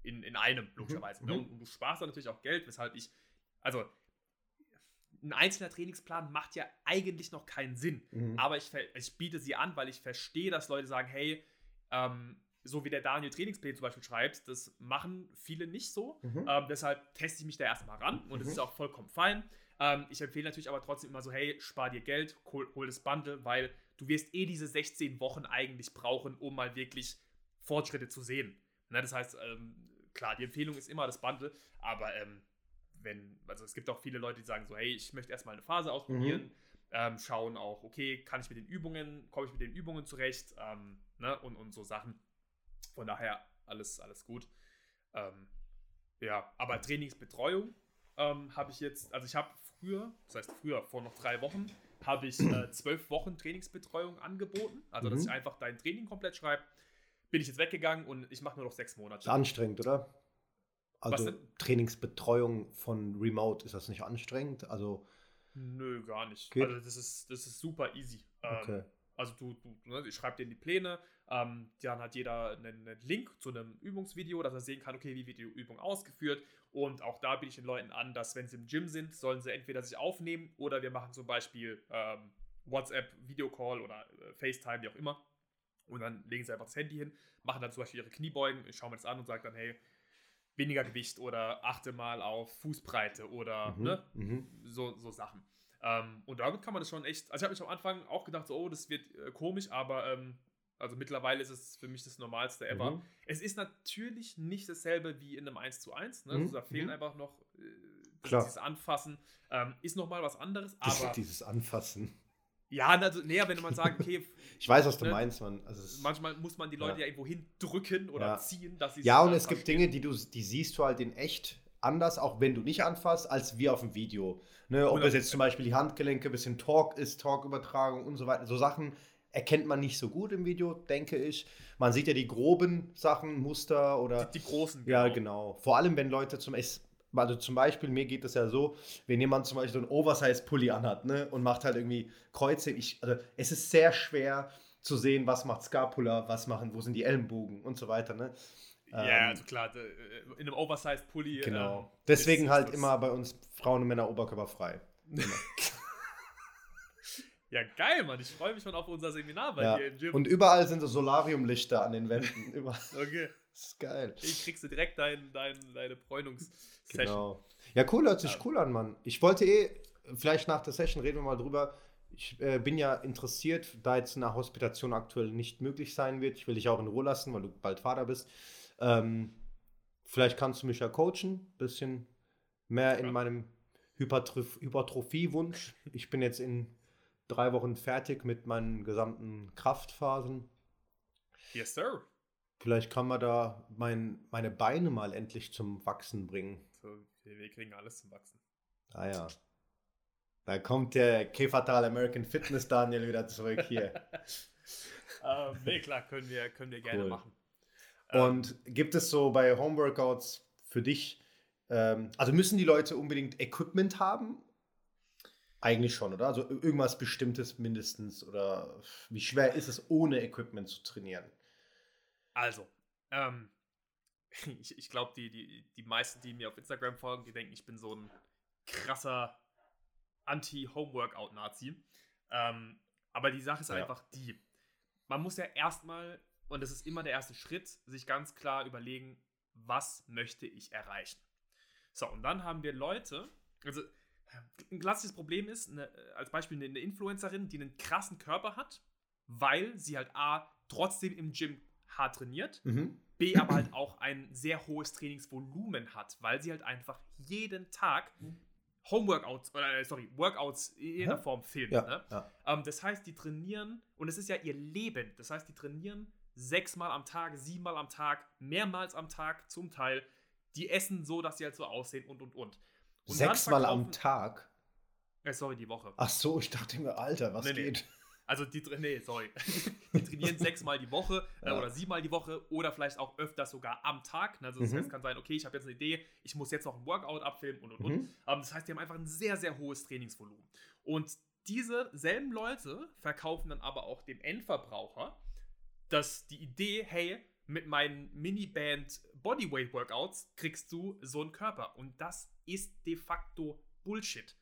in, in einem, logischerweise. Mhm. Und, und du sparst dann natürlich auch Geld, weshalb ich, also ein einzelner Trainingsplan macht ja eigentlich noch keinen Sinn. Mhm. Aber ich, ich biete sie an, weil ich verstehe, dass Leute sagen, hey, ähm, so wie der Daniel Trainingspläne zum Beispiel schreibt, das machen viele nicht so. Mhm. Ähm, deshalb teste ich mich da erstmal ran und das mhm. ist auch vollkommen fein. Ähm, ich empfehle natürlich aber trotzdem immer so, hey, spar dir Geld, hol, hol das Bundle, weil du wirst eh diese 16 Wochen eigentlich brauchen, um mal wirklich Fortschritte zu sehen. Ne, das heißt, ähm, klar, die Empfehlung ist immer das Bundle, aber ähm, wenn, also es gibt auch viele Leute, die sagen so, hey, ich möchte erstmal eine Phase ausprobieren, mhm. ähm, schauen auch, okay, kann ich mit den Übungen, komme ich mit den Übungen zurecht, ähm, ne, und, und so Sachen. Von daher alles, alles gut. Ähm, ja, aber Trainingsbetreuung ähm, habe ich jetzt, also ich habe früher, das heißt früher, vor noch drei Wochen, habe ich äh, zwölf Wochen Trainingsbetreuung angeboten. Also, mhm. dass ich einfach dein Training komplett schreibe. Bin ich jetzt weggegangen und ich mache nur noch sechs Monate. Anstrengend, oder? Also Trainingsbetreuung von Remote, ist das nicht anstrengend? Also Nö, gar nicht. Geht? Also das ist, das ist super easy. Ähm, okay. Ähm, also du, du ne, ich schreibe dir in die Pläne, ähm, dann hat jeder einen, einen, Link zu einem Übungsvideo, dass er sehen kann, okay, wie wird die Übung ausgeführt. Und auch da biete ich den Leuten an, dass wenn sie im Gym sind, sollen sie entweder sich aufnehmen oder wir machen zum Beispiel ähm, WhatsApp, Videocall oder äh, FaceTime, wie auch immer. Und dann legen sie einfach das Handy hin, machen dann zum Beispiel ihre Kniebeugen, ich schaue mir das an und sage dann, hey, weniger Gewicht oder achte mal auf Fußbreite oder mhm, ne? Mhm. So, so Sachen. Ähm, und damit kann man das schon echt. Also ich habe mich am Anfang auch gedacht, so, oh, das wird äh, komisch, aber ähm, also mittlerweile ist es für mich das Normalste ever. Mhm. Es ist natürlich nicht dasselbe wie in einem 1 zu 1. Ne? Also da fehlen mhm. einfach noch äh, dieses Anfassen. Ähm, ist nochmal was anderes, aber. Dieses Anfassen. Ja, also, nee, wenn man sagt, okay. ich weiß, was du ne, meinst, man. Also manchmal muss man die Leute ja, ja irgendwo hindrücken oder ja. ziehen, dass sie Ja, und es gibt Dinge, die du, die siehst du halt in echt anders, auch wenn du nicht anfasst, als wir auf dem Video. Ne, ob es jetzt zum Beispiel die Handgelenke, ein bisschen Talk ist, Talk-Übertragung und so weiter. So Sachen erkennt man nicht so gut im Video, denke ich. Man sieht ja die groben Sachen, Muster oder. Die, die großen, genau. Ja, genau. Vor allem, wenn Leute zum also zum Beispiel, mir geht es ja so, wenn jemand zum Beispiel so einen Oversize-Pulli anhat, ne, und macht halt irgendwie Kreuze, ich, also es ist sehr schwer zu sehen, was macht Scapula, was machen, wo sind die Ellenbogen und so weiter, ne. Ja, ähm, also klar, äh, in einem Oversize-Pulli. Genau. Ähm, Deswegen ist, halt ist immer bei uns Frauen und Männer oberkörperfrei. ja, geil, Mann. Ich freue mich schon auf unser Seminar bei ja. dir im Gym. Und überall sind so Solariumlichter an den Wänden. okay. Das ist geil. Ich kriegst du direkt dein, dein, deine Bräunungssession. Genau. Ja, cool, hört sich ja. cool an, Mann. Ich wollte eh, vielleicht nach der Session reden wir mal drüber. Ich äh, bin ja interessiert, da jetzt eine Hospitation aktuell nicht möglich sein wird. Ich will dich auch in Ruhe lassen, weil du bald Vater bist. Ähm, vielleicht kannst du mich ja coachen, bisschen mehr in meinem Hypertrophie-Wunsch. Ich bin jetzt in drei Wochen fertig mit meinen gesamten Kraftphasen. Yes, sir. Vielleicht kann man da mein, meine Beine mal endlich zum Wachsen bringen. So, wir kriegen alles zum Wachsen. Ah ja. Da kommt der K-Fatal American Fitness Daniel wieder zurück hier. ähm, nee, klar, können wir, können wir gerne cool. machen. Und ähm, gibt es so bei Homeworkouts für dich, ähm, also müssen die Leute unbedingt Equipment haben? Eigentlich schon, oder? Also irgendwas Bestimmtes mindestens. Oder wie schwer ist es, ohne Equipment zu trainieren? Also, ähm, ich, ich glaube, die, die, die meisten, die mir auf Instagram folgen, die denken, ich bin so ein krasser Anti-Homeworkout-Nazi. Ähm, aber die Sache ist ja. einfach die, man muss ja erstmal, und das ist immer der erste Schritt, sich ganz klar überlegen, was möchte ich erreichen. So, und dann haben wir Leute, also ein klassisches Problem ist, eine, als Beispiel eine Influencerin, die einen krassen Körper hat, weil sie halt A, trotzdem im Gym hart trainiert, mhm. B, aber halt auch ein sehr hohes Trainingsvolumen hat, weil sie halt einfach jeden Tag Homeworkouts, oder äh, sorry, Workouts in der Form filmt. Ja, ne? ja. Ähm, das heißt, die trainieren, und es ist ja ihr Leben, das heißt, die trainieren sechsmal am Tag, siebenmal am Tag, mehrmals am Tag zum Teil. Die essen so, dass sie halt so aussehen und und und. und sechsmal am Tag? Äh, sorry, die Woche. Ach so, ich dachte mir, Alter, was nee, geht? Nee. Also die, nee, sorry. die trainieren sechsmal die Woche äh, ja. oder siebenmal die Woche oder vielleicht auch öfters sogar am Tag. Also das mhm. heißt, kann sein, okay, ich habe jetzt eine Idee, ich muss jetzt noch ein Workout abfilmen und und mhm. und. Ähm, das heißt, die haben einfach ein sehr, sehr hohes Trainingsvolumen. Und diese selben Leute verkaufen dann aber auch dem Endverbraucher dass die Idee, hey, mit meinen Miniband Bodyweight Workouts kriegst du so einen Körper. Und das ist de facto Bullshit.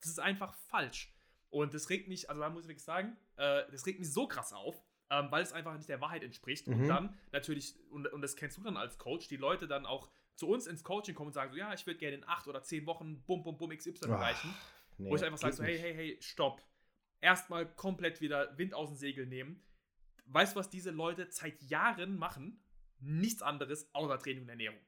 Das ist einfach falsch. Und das regt mich, also da muss ich wirklich sagen, äh, das regt mich so krass auf, ähm, weil es einfach nicht der Wahrheit entspricht. Mhm. Und dann natürlich, und, und das kennst du dann als Coach, die Leute dann auch zu uns ins Coaching kommen und sagen so, ja, ich würde gerne in acht oder zehn Wochen bum, bum, bum XY erreichen. Nee, wo ich einfach sage so, hey, hey, hey, stopp. Erstmal komplett wieder Wind aus dem Segel nehmen. Weißt du, was diese Leute seit Jahren machen? Nichts anderes außer Training und Ernährung.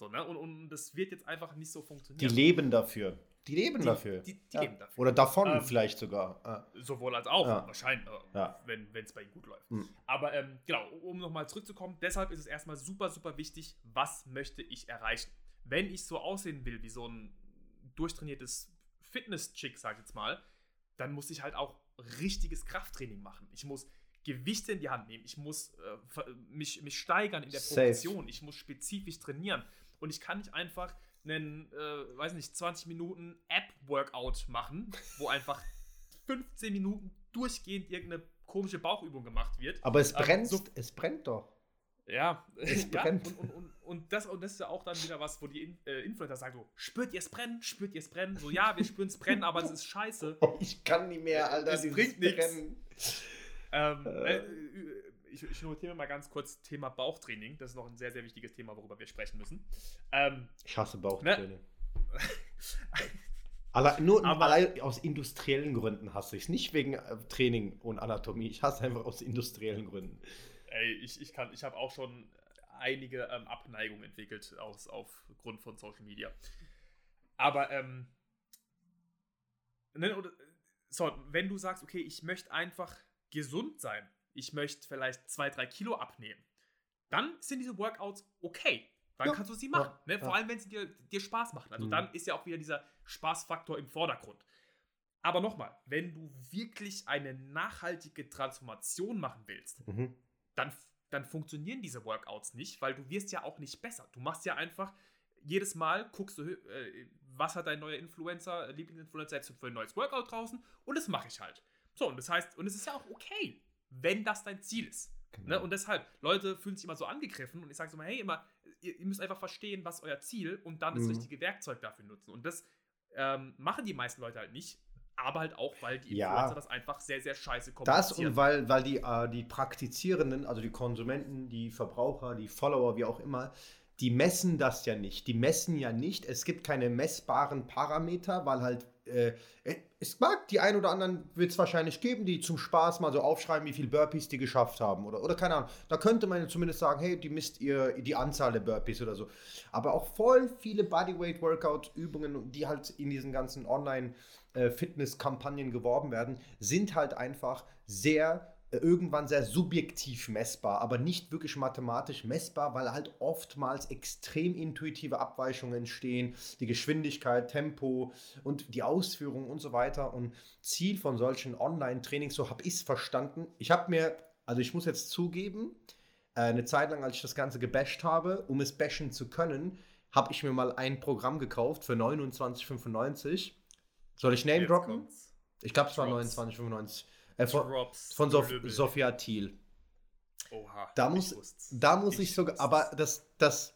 So, ne? Und, und das wird jetzt einfach nicht so funktionieren. Die leben dafür. Die leben die, dafür. Die, die ja. leben dafür. Oder davon ähm, vielleicht sogar. Ja. Sowohl als auch, ja. wahrscheinlich, äh, wenn es bei ihnen gut läuft. Mhm. Aber ähm, genau, um nochmal zurückzukommen, deshalb ist es erstmal super, super wichtig, was möchte ich erreichen. Wenn ich so aussehen will wie so ein durchtrainiertes Fitness-Chick, sag ich jetzt mal, dann muss ich halt auch richtiges Krafttraining machen. Ich muss Gewichte in die Hand nehmen. Ich muss äh, mich, mich steigern in der Progression. Ich muss spezifisch trainieren. Und ich kann nicht einfach einen, äh, weiß nicht, 20 Minuten App-Workout machen, wo einfach 15 Minuten durchgehend irgendeine komische Bauchübung gemacht wird. Aber es ähm, brennt, so, es brennt doch. Ja, es brennt. Ja, und, und, und, und, das, und das ist ja auch dann wieder was, wo die In äh, Influencer sagen so, spürt ihr es brennen, spürt ihr es brennen? So, ja, wir spüren es brennen, aber es ist scheiße. Ich kann nicht mehr, Alter, es bringt nichts. Ähm, äh. Äh, ich, ich, notiere mal ganz kurz Thema Bauchtraining. Das ist noch ein sehr, sehr wichtiges Thema, worüber wir sprechen müssen. Ähm, ich hasse Bauchtraining. Ne? Allein, nur Aber, allein aus industriellen Gründen hasse ich es. Nicht wegen äh, Training und Anatomie. Ich hasse einfach aus industriellen Gründen. Ey, ich, ich, ich habe auch schon einige ähm, Abneigungen entwickelt aus, aufgrund von Social Media. Aber, ähm, ne, oder, so, wenn du sagst, okay, ich möchte einfach gesund sein, ich möchte vielleicht zwei, drei Kilo abnehmen, dann sind diese Workouts okay. dann ja. kannst du sie machen. Ja. Ne? Vor allem, wenn sie dir, dir Spaß machen. Also mhm. dann ist ja auch wieder dieser Spaßfaktor im Vordergrund. Aber nochmal, wenn du wirklich eine nachhaltige Transformation machen willst, mhm. dann, dann funktionieren diese Workouts nicht, weil du wirst ja auch nicht besser. Du machst ja einfach, jedes Mal guckst du, äh, was hat dein neuer Influencer, Lieblingsinfluencer jetzt für ein neues Workout draußen und das mache ich halt. So, und das heißt, und es ist ja auch okay, wenn das dein Ziel ist. Genau. Ne? Und deshalb, Leute fühlen sich immer so angegriffen und ich sage so mal, hey, immer, ihr, ihr, müsst einfach verstehen, was euer Ziel und dann das mhm. richtige Werkzeug dafür nutzen. Und das ähm, machen die meisten Leute halt nicht, aber halt auch, weil die Influencer ja, das einfach sehr, sehr scheiße kommunizieren. Das und weil, weil die, äh, die Praktizierenden, also die Konsumenten, die Verbraucher, die Follower, wie auch immer, die messen das ja nicht. Die messen ja nicht. Es gibt keine messbaren Parameter, weil halt äh, es mag die ein oder anderen wird es wahrscheinlich geben, die zum Spaß mal so aufschreiben, wie viele Burpees die geschafft haben oder, oder keine Ahnung. Da könnte man zumindest sagen, hey, die misst ihr die Anzahl der Burpees oder so. Aber auch voll viele Bodyweight Workout Übungen, die halt in diesen ganzen Online äh, Fitness Kampagnen geworben werden, sind halt einfach sehr irgendwann sehr subjektiv messbar, aber nicht wirklich mathematisch messbar, weil halt oftmals extrem intuitive Abweichungen entstehen, die Geschwindigkeit, Tempo und die Ausführung und so weiter. Und Ziel von solchen Online-Trainings, so habe ich es verstanden. Ich habe mir, also ich muss jetzt zugeben, äh, eine Zeit lang, als ich das Ganze gebasht habe, um es bashen zu können, habe ich mir mal ein Programm gekauft für 29,95. Soll ich Name droppen? Ich glaube, es war 29,95. Äh, von, von Sof Sophia Thiel. Oha. Da muss, da muss ich, ich sogar, aber das, das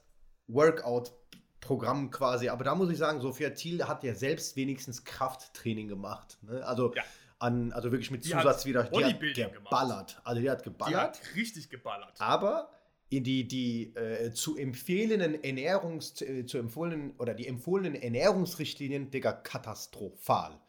Workout-Programm quasi, aber da muss ich sagen, Sophia Thiel hat ja selbst wenigstens Krafttraining gemacht. Ne? Also, ja. an, also wirklich mit Zusatz wieder. Die hat geballert. Gemacht. Also die hat geballert. Die hat richtig geballert. Aber in die, die äh, zu empfehlenden Ernährungs, äh, zu empfohlenen oder die empfohlenen Ernährungsrichtlinien, Digga, katastrophal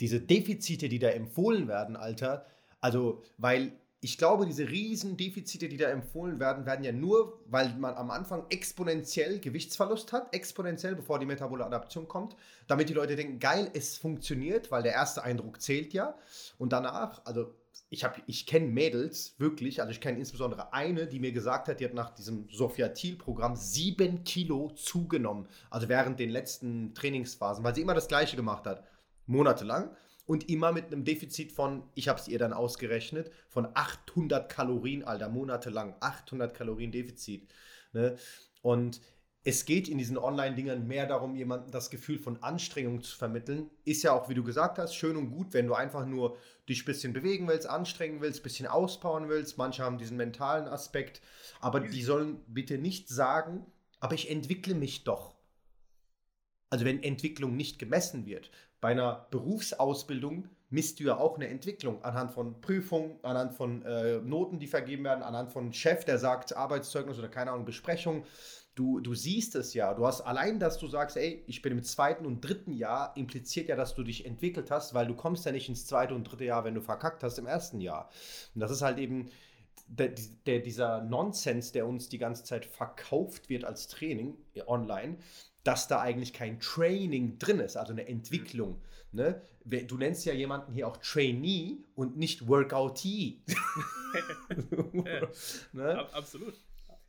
diese Defizite, die da empfohlen werden, Alter, also, weil ich glaube, diese riesen Defizite, die da empfohlen werden, werden ja nur, weil man am Anfang exponentiell Gewichtsverlust hat, exponentiell, bevor die metabole Adaption kommt, damit die Leute denken, geil, es funktioniert, weil der erste Eindruck zählt ja. Und danach, also ich, ich kenne Mädels wirklich, also ich kenne insbesondere eine, die mir gesagt hat, die hat nach diesem Sophiatil-Programm sieben Kilo zugenommen, also während den letzten Trainingsphasen, weil sie immer das Gleiche gemacht hat, monatelang und immer mit einem Defizit von, ich habe es ihr dann ausgerechnet, von 800 Kalorien, Alter, monatelang, 800 Kalorien Defizit. Ne? Und es geht in diesen Online-Dingern mehr darum, jemandem das Gefühl von Anstrengung zu vermitteln. Ist ja auch, wie du gesagt hast, schön und gut, wenn du einfach nur dich ein bisschen bewegen willst, anstrengen willst, ein bisschen auspowern willst. Manche haben diesen mentalen Aspekt. Aber die sollen bitte nicht sagen, aber ich entwickle mich doch. Also wenn Entwicklung nicht gemessen wird, bei einer Berufsausbildung misst du ja auch eine Entwicklung anhand von Prüfungen, anhand von äh, Noten, die vergeben werden, anhand von Chef, der sagt Arbeitszeugnis oder keine Ahnung, Besprechung. Du, du siehst es ja. Du hast allein, dass du sagst, ey, ich bin im zweiten und dritten Jahr, impliziert ja, dass du dich entwickelt hast, weil du kommst ja nicht ins zweite und dritte Jahr, wenn du verkackt hast im ersten Jahr. Und das ist halt eben der, der, dieser Nonsens, der uns die ganze Zeit verkauft wird als Training online, dass da eigentlich kein Training drin ist, also eine Entwicklung. Ne? Du nennst ja jemanden hier auch Trainee und nicht Workoutee. ne? Absolut.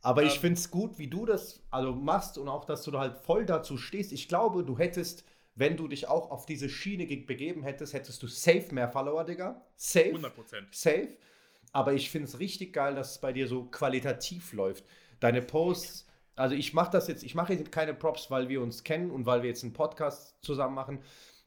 Aber ich ähm. finde es gut, wie du das also machst und auch, dass du da halt voll dazu stehst. Ich glaube, du hättest, wenn du dich auch auf diese Schiene begeben hättest, hättest du safe mehr Follower, Digga. Safe. 100%. Safe. Aber ich finde es richtig geil, dass es bei dir so qualitativ läuft. Deine Posts also ich mache das jetzt, ich mache jetzt keine Props, weil wir uns kennen und weil wir jetzt einen Podcast zusammen machen.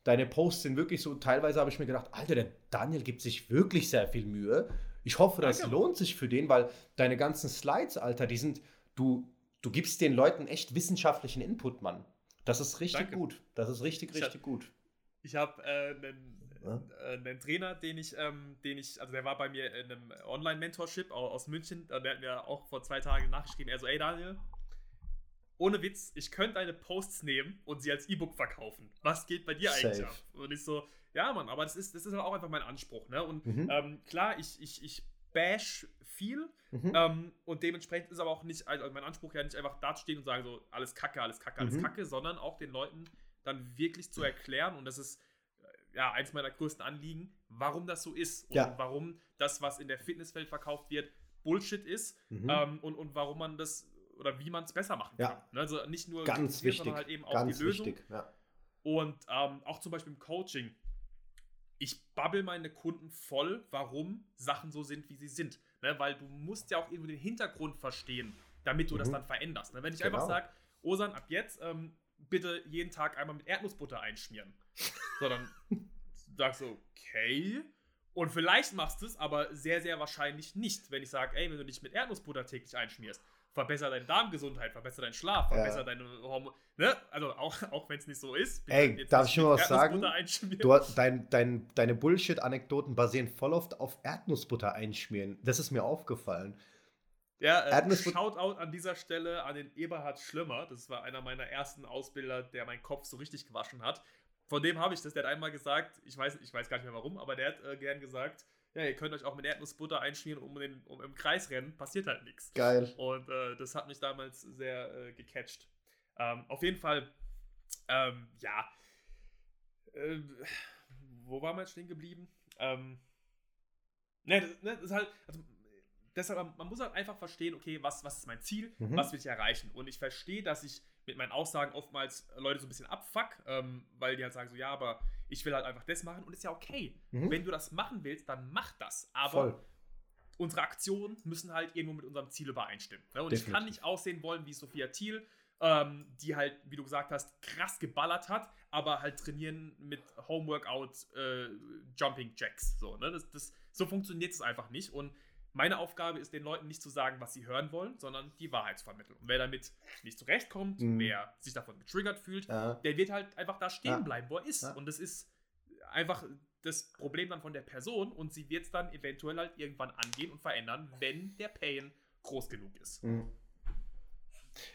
Deine Posts sind wirklich so, teilweise habe ich mir gedacht, Alter, der Daniel gibt sich wirklich sehr viel Mühe. Ich hoffe, das Danke. lohnt sich für den, weil deine ganzen Slides, Alter, die sind, du, du gibst den Leuten echt wissenschaftlichen Input, Mann. Das ist richtig Danke. gut. Das ist richtig, richtig ich hab, gut. Ich habe äh, einen, ja? äh, einen, Trainer, den ich, ähm, den ich, also der war bei mir in einem Online-Mentorship aus München, der hat mir auch vor zwei Tagen nachgeschrieben, er so, ey Daniel, ohne Witz, ich könnte deine Posts nehmen und sie als E-Book verkaufen. Was geht bei dir Safe. eigentlich ab? Und ich so, ja, Mann, aber das ist, das ist halt auch einfach mein Anspruch, ne? Und mhm. ähm, klar, ich, ich, ich bash viel mhm. ähm, und dementsprechend ist aber auch nicht, also mein Anspruch ja nicht einfach da stehen und sagen so, alles Kacke, alles Kacke, alles mhm. Kacke, sondern auch den Leuten dann wirklich zu erklären und das ist äh, ja eins meiner größten Anliegen, warum das so ist und ja. warum das, was in der Fitnesswelt verkauft wird, Bullshit ist mhm. ähm, und, und warum man das oder wie man es besser machen kann. Ja. Ne, also nicht nur ganz wichtig, sondern halt eben auch ganz die Lösung. Wichtig, ja. Und ähm, auch zum Beispiel im Coaching. Ich babbel meine Kunden voll, warum Sachen so sind, wie sie sind. Ne? Weil du musst ja auch irgendwo den Hintergrund verstehen, damit du mhm. das dann veränderst. Ne? Wenn ich genau. einfach sage, Osan, ab jetzt ähm, bitte jeden Tag einmal mit Erdnussbutter einschmieren. So, dann sagst du, okay. Und vielleicht machst du es, aber sehr, sehr wahrscheinlich nicht, wenn ich sage, ey, wenn du dich mit Erdnussbutter täglich einschmierst, verbessere deine Darmgesundheit, verbessere deinen Schlaf, verbessere ja. deine Hormone. Ne? Also auch, auch wenn es nicht so ist. Ey, darf ich nur was sagen? Du, dein, dein, deine Bullshit-Anekdoten basieren voll oft auf Erdnussbutter einschmieren. Das ist mir aufgefallen. Ja, äh, Shoutout an dieser Stelle an den Eberhard Schlimmer. Das war einer meiner ersten Ausbilder, der meinen Kopf so richtig gewaschen hat. Von dem habe ich das. Der hat einmal gesagt, ich weiß, ich weiß gar nicht mehr warum, aber der hat äh, gern gesagt, ja, ihr könnt euch auch mit Erdnussbutter einschmieren um, den, um im Kreis rennen, passiert halt nichts. Geil. Und äh, das hat mich damals sehr äh, gecatcht. Ähm, auf jeden Fall, ähm, ja. Äh, wo waren wir jetzt stehen geblieben? Ähm, ne, das, ne, das ist halt, also deshalb, man muss halt einfach verstehen, okay, was, was ist mein Ziel, mhm. was will ich erreichen? Und ich verstehe, dass ich mit meinen Aussagen oftmals Leute so ein bisschen abfuck, ähm, weil die halt sagen so, ja, aber ich will halt einfach das machen und ist ja okay. Mhm. Wenn du das machen willst, dann mach das. Aber Voll. unsere Aktionen müssen halt irgendwo mit unserem Ziel übereinstimmen. Ne? Und Definitiv. ich kann nicht aussehen wollen wie Sophia Thiel, ähm, die halt, wie du gesagt hast, krass geballert hat, aber halt trainieren mit Homeworkout äh, Jumping Jacks. So, ne? das, das, so funktioniert es einfach nicht. Und meine Aufgabe ist, den Leuten nicht zu sagen, was sie hören wollen, sondern die Wahrheit zu vermitteln. Und wer damit nicht zurechtkommt, mhm. wer sich davon getriggert fühlt, ja. der wird halt einfach da stehen ja. bleiben, wo er ist. Ja. Und das ist einfach das Problem dann von der Person und sie wird es dann eventuell halt irgendwann angehen und verändern, wenn der Pain groß genug ist. Mhm.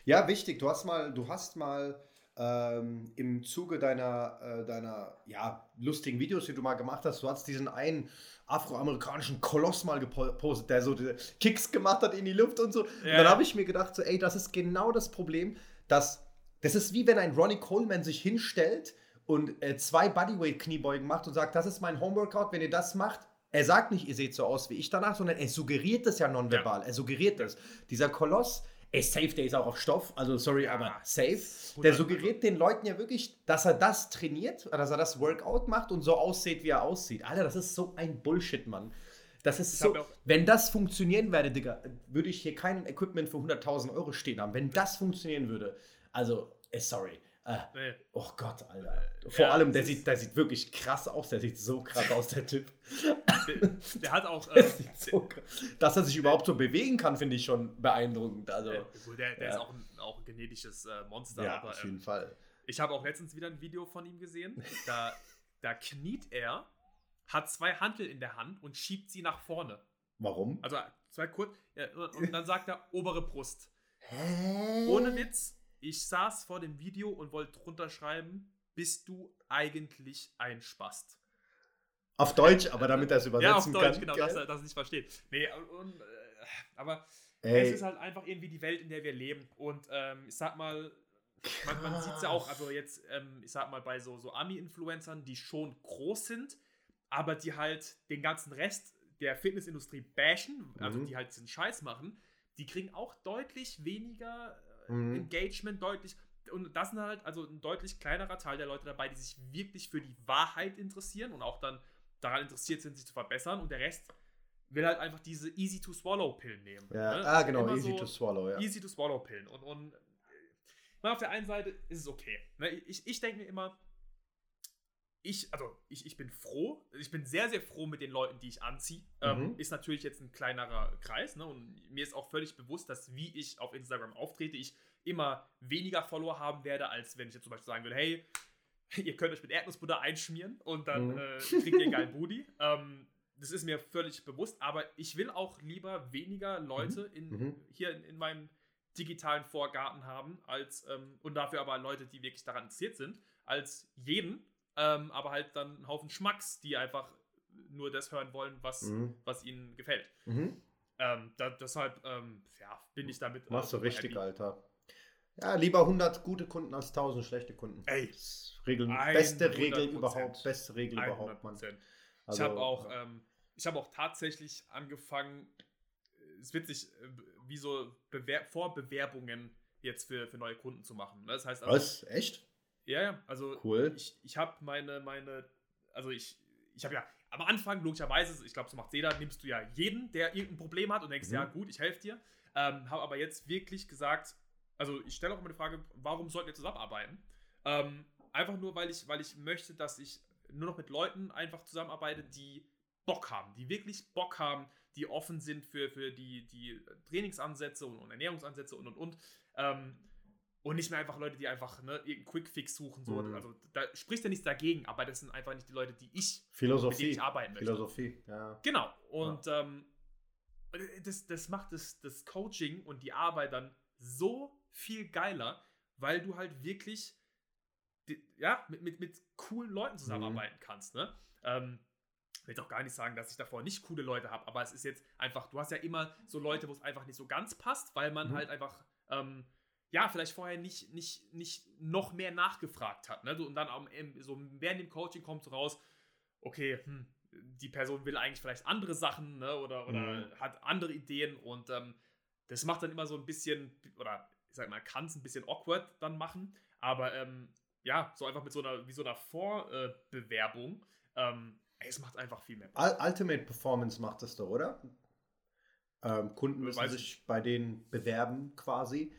Ja, wichtig. Du hast mal, du hast mal ähm, im Zuge deiner, äh, deiner ja, lustigen Videos, die du mal gemacht hast, du hast diesen einen afroamerikanischen Koloss mal gepostet, der so Kicks gemacht hat in die Luft und so. Ja. Und dann habe ich mir gedacht, so, ey, das ist genau das Problem, dass das ist wie wenn ein Ronnie Coleman sich hinstellt und äh, zwei Bodyweight-Kniebeugen macht und sagt, das ist mein Homeworkout, wenn ihr das macht, er sagt nicht, ihr seht so aus wie ich danach, sondern er suggeriert das ja nonverbal. Ja. Er suggeriert das. Dieser Koloss, ey, safe, der ist auch auf Stoff, also sorry, ja, aber safe. Der suggeriert den Leuten ja wirklich, dass er das trainiert, dass er das Workout macht und so aussieht, wie er aussieht. Alter, das ist so ein Bullshit, Mann. Das ist so, wenn das funktionieren würde, Digga, würde ich hier kein Equipment für 100.000 Euro stehen haben. Wenn das funktionieren würde, also, sorry. Äh, nee. Oh Gott, Alter. Vor ja, allem, der sieht, der sieht wirklich krass aus. Der sieht so krass aus, der Typ. Der, der hat auch. Äh, so dass er sich überhaupt so bewegen kann, finde ich schon beeindruckend. Also, der, der, der ja. ist auch ein, auch ein genetisches äh, Monster. Ja, aber, auf jeden ähm, Fall. Ich habe auch letztens wieder ein Video von ihm gesehen. Da, da kniet er, hat zwei Hantel in der Hand und schiebt sie nach vorne. Warum? Also zwei kurz. Ja, und dann sagt er obere Brust. Hä? Ohne Witz ich saß vor dem Video und wollte drunter schreiben, bist du eigentlich ein Spast? Auf Deutsch, aber damit er es übersetzen kann. Ja, auf Deutsch, kann. genau, dass er das nicht versteht. Nee, und, äh, aber Ey. es ist halt einfach irgendwie die Welt, in der wir leben. Und ähm, ich sag mal, man, man sieht es ja auch, also jetzt, ähm, ich sag mal, bei so, so Ami-Influencern, die schon groß sind, aber die halt den ganzen Rest der Fitnessindustrie bashen, also mhm. die halt diesen Scheiß machen, die kriegen auch deutlich weniger mhm. Engagement deutlich. Und das sind halt also ein deutlich kleinerer Teil der Leute dabei, die sich wirklich für die Wahrheit interessieren und auch dann daran interessiert sind, sich zu verbessern. Und der Rest will halt einfach diese Easy-to-Swallow-Pillen nehmen. Ja, ne? ah, genau, Easy-to-Swallow, ja. Easy-to-Swallow-Pillen. Und, und äh, auf der einen Seite ist es okay. Ne? Ich, ich denke mir immer, ich, also ich, ich bin froh, ich bin sehr, sehr froh mit den Leuten, die ich anziehe. Ähm, mhm. Ähm, ist natürlich jetzt ein kleinerer Kreis, ne? Und mir ist auch völlig bewusst, dass wie ich auf Instagram auftrete, ich immer weniger Follower haben werde, als wenn ich jetzt zum Beispiel sagen würde, hey, ihr könnt euch mit Erdnussbutter einschmieren und dann mhm. äh, kriegt ihr einen geilen Booty. Ähm, das ist mir völlig bewusst, aber ich will auch lieber weniger Leute mhm. in, mhm. hier in, in, meinem digitalen Vorgarten haben, als ähm, und dafür aber Leute, die wirklich daran interessiert sind, als jeden, ähm, aber halt dann einen Haufen Schmacks, die einfach nur das hören wollen, was, mhm. was ihnen gefällt. Mhm. Ähm, da, deshalb ähm, ja, bin ich damit. Machst du richtig, happy. Alter. Ja, lieber 100 gute Kunden als 1000 schlechte Kunden. Ey, Regel, beste Regel überhaupt, beste Regel 100%. überhaupt, Mann. Also, ich habe auch, ähm, ich habe auch tatsächlich angefangen, ist witzig, äh, wie so Bewer Vorbewerbungen jetzt für, für neue Kunden zu machen. Ne? Das heißt also, Was? Echt? Ja, ja. Also cool. ich, ich habe meine, meine, also ich, ich habe ja am Anfang, logischerweise, ich glaube, so macht jeder, nimmst du ja jeden, der irgendein Problem hat und denkst, mhm. ja gut, ich helfe dir. Ähm, habe aber jetzt wirklich gesagt, also ich stelle auch immer die Frage, warum sollten wir zusammenarbeiten? Ähm, einfach nur, weil ich, weil ich möchte, dass ich nur noch mit Leuten einfach zusammenarbeite, die Bock haben, die wirklich Bock haben, die offen sind für, für die, die Trainingsansätze und, und Ernährungsansätze und und und. Ähm, und nicht mehr einfach Leute, die einfach ne, irgendeinen Quickfix suchen. So. Mhm. Also da spricht ja nichts dagegen, aber das sind einfach nicht die Leute, die ich, Philosophie. mit denen ich arbeiten möchte. Philosophie, ja. Genau. Und ja. Ähm, das, das macht das, das Coaching und die Arbeit dann so viel geiler, weil du halt wirklich ja, mit, mit, mit coolen Leuten zusammenarbeiten mhm. kannst. Ne? Ähm, ich will jetzt auch gar nicht sagen, dass ich davor nicht coole Leute habe, aber es ist jetzt einfach, du hast ja immer so Leute, wo es einfach nicht so ganz passt, weil man mhm. halt einfach, ähm, ja, vielleicht vorher nicht, nicht, nicht noch mehr nachgefragt hat. Ne? Und dann auch so während dem Coaching kommt so raus, okay, hm, die Person will eigentlich vielleicht andere Sachen ne? oder, oder mhm. hat andere Ideen und ähm, das macht dann immer so ein bisschen, oder ich sag mal, kann es ein bisschen awkward dann machen, aber ähm, ja, so einfach mit so einer, wie so einer Vorbewerbung, ähm, es macht einfach viel mehr. Ultimate Performance macht das doch, oder? Ähm, Kunden müssen Weiß sich ich. bei denen bewerben quasi.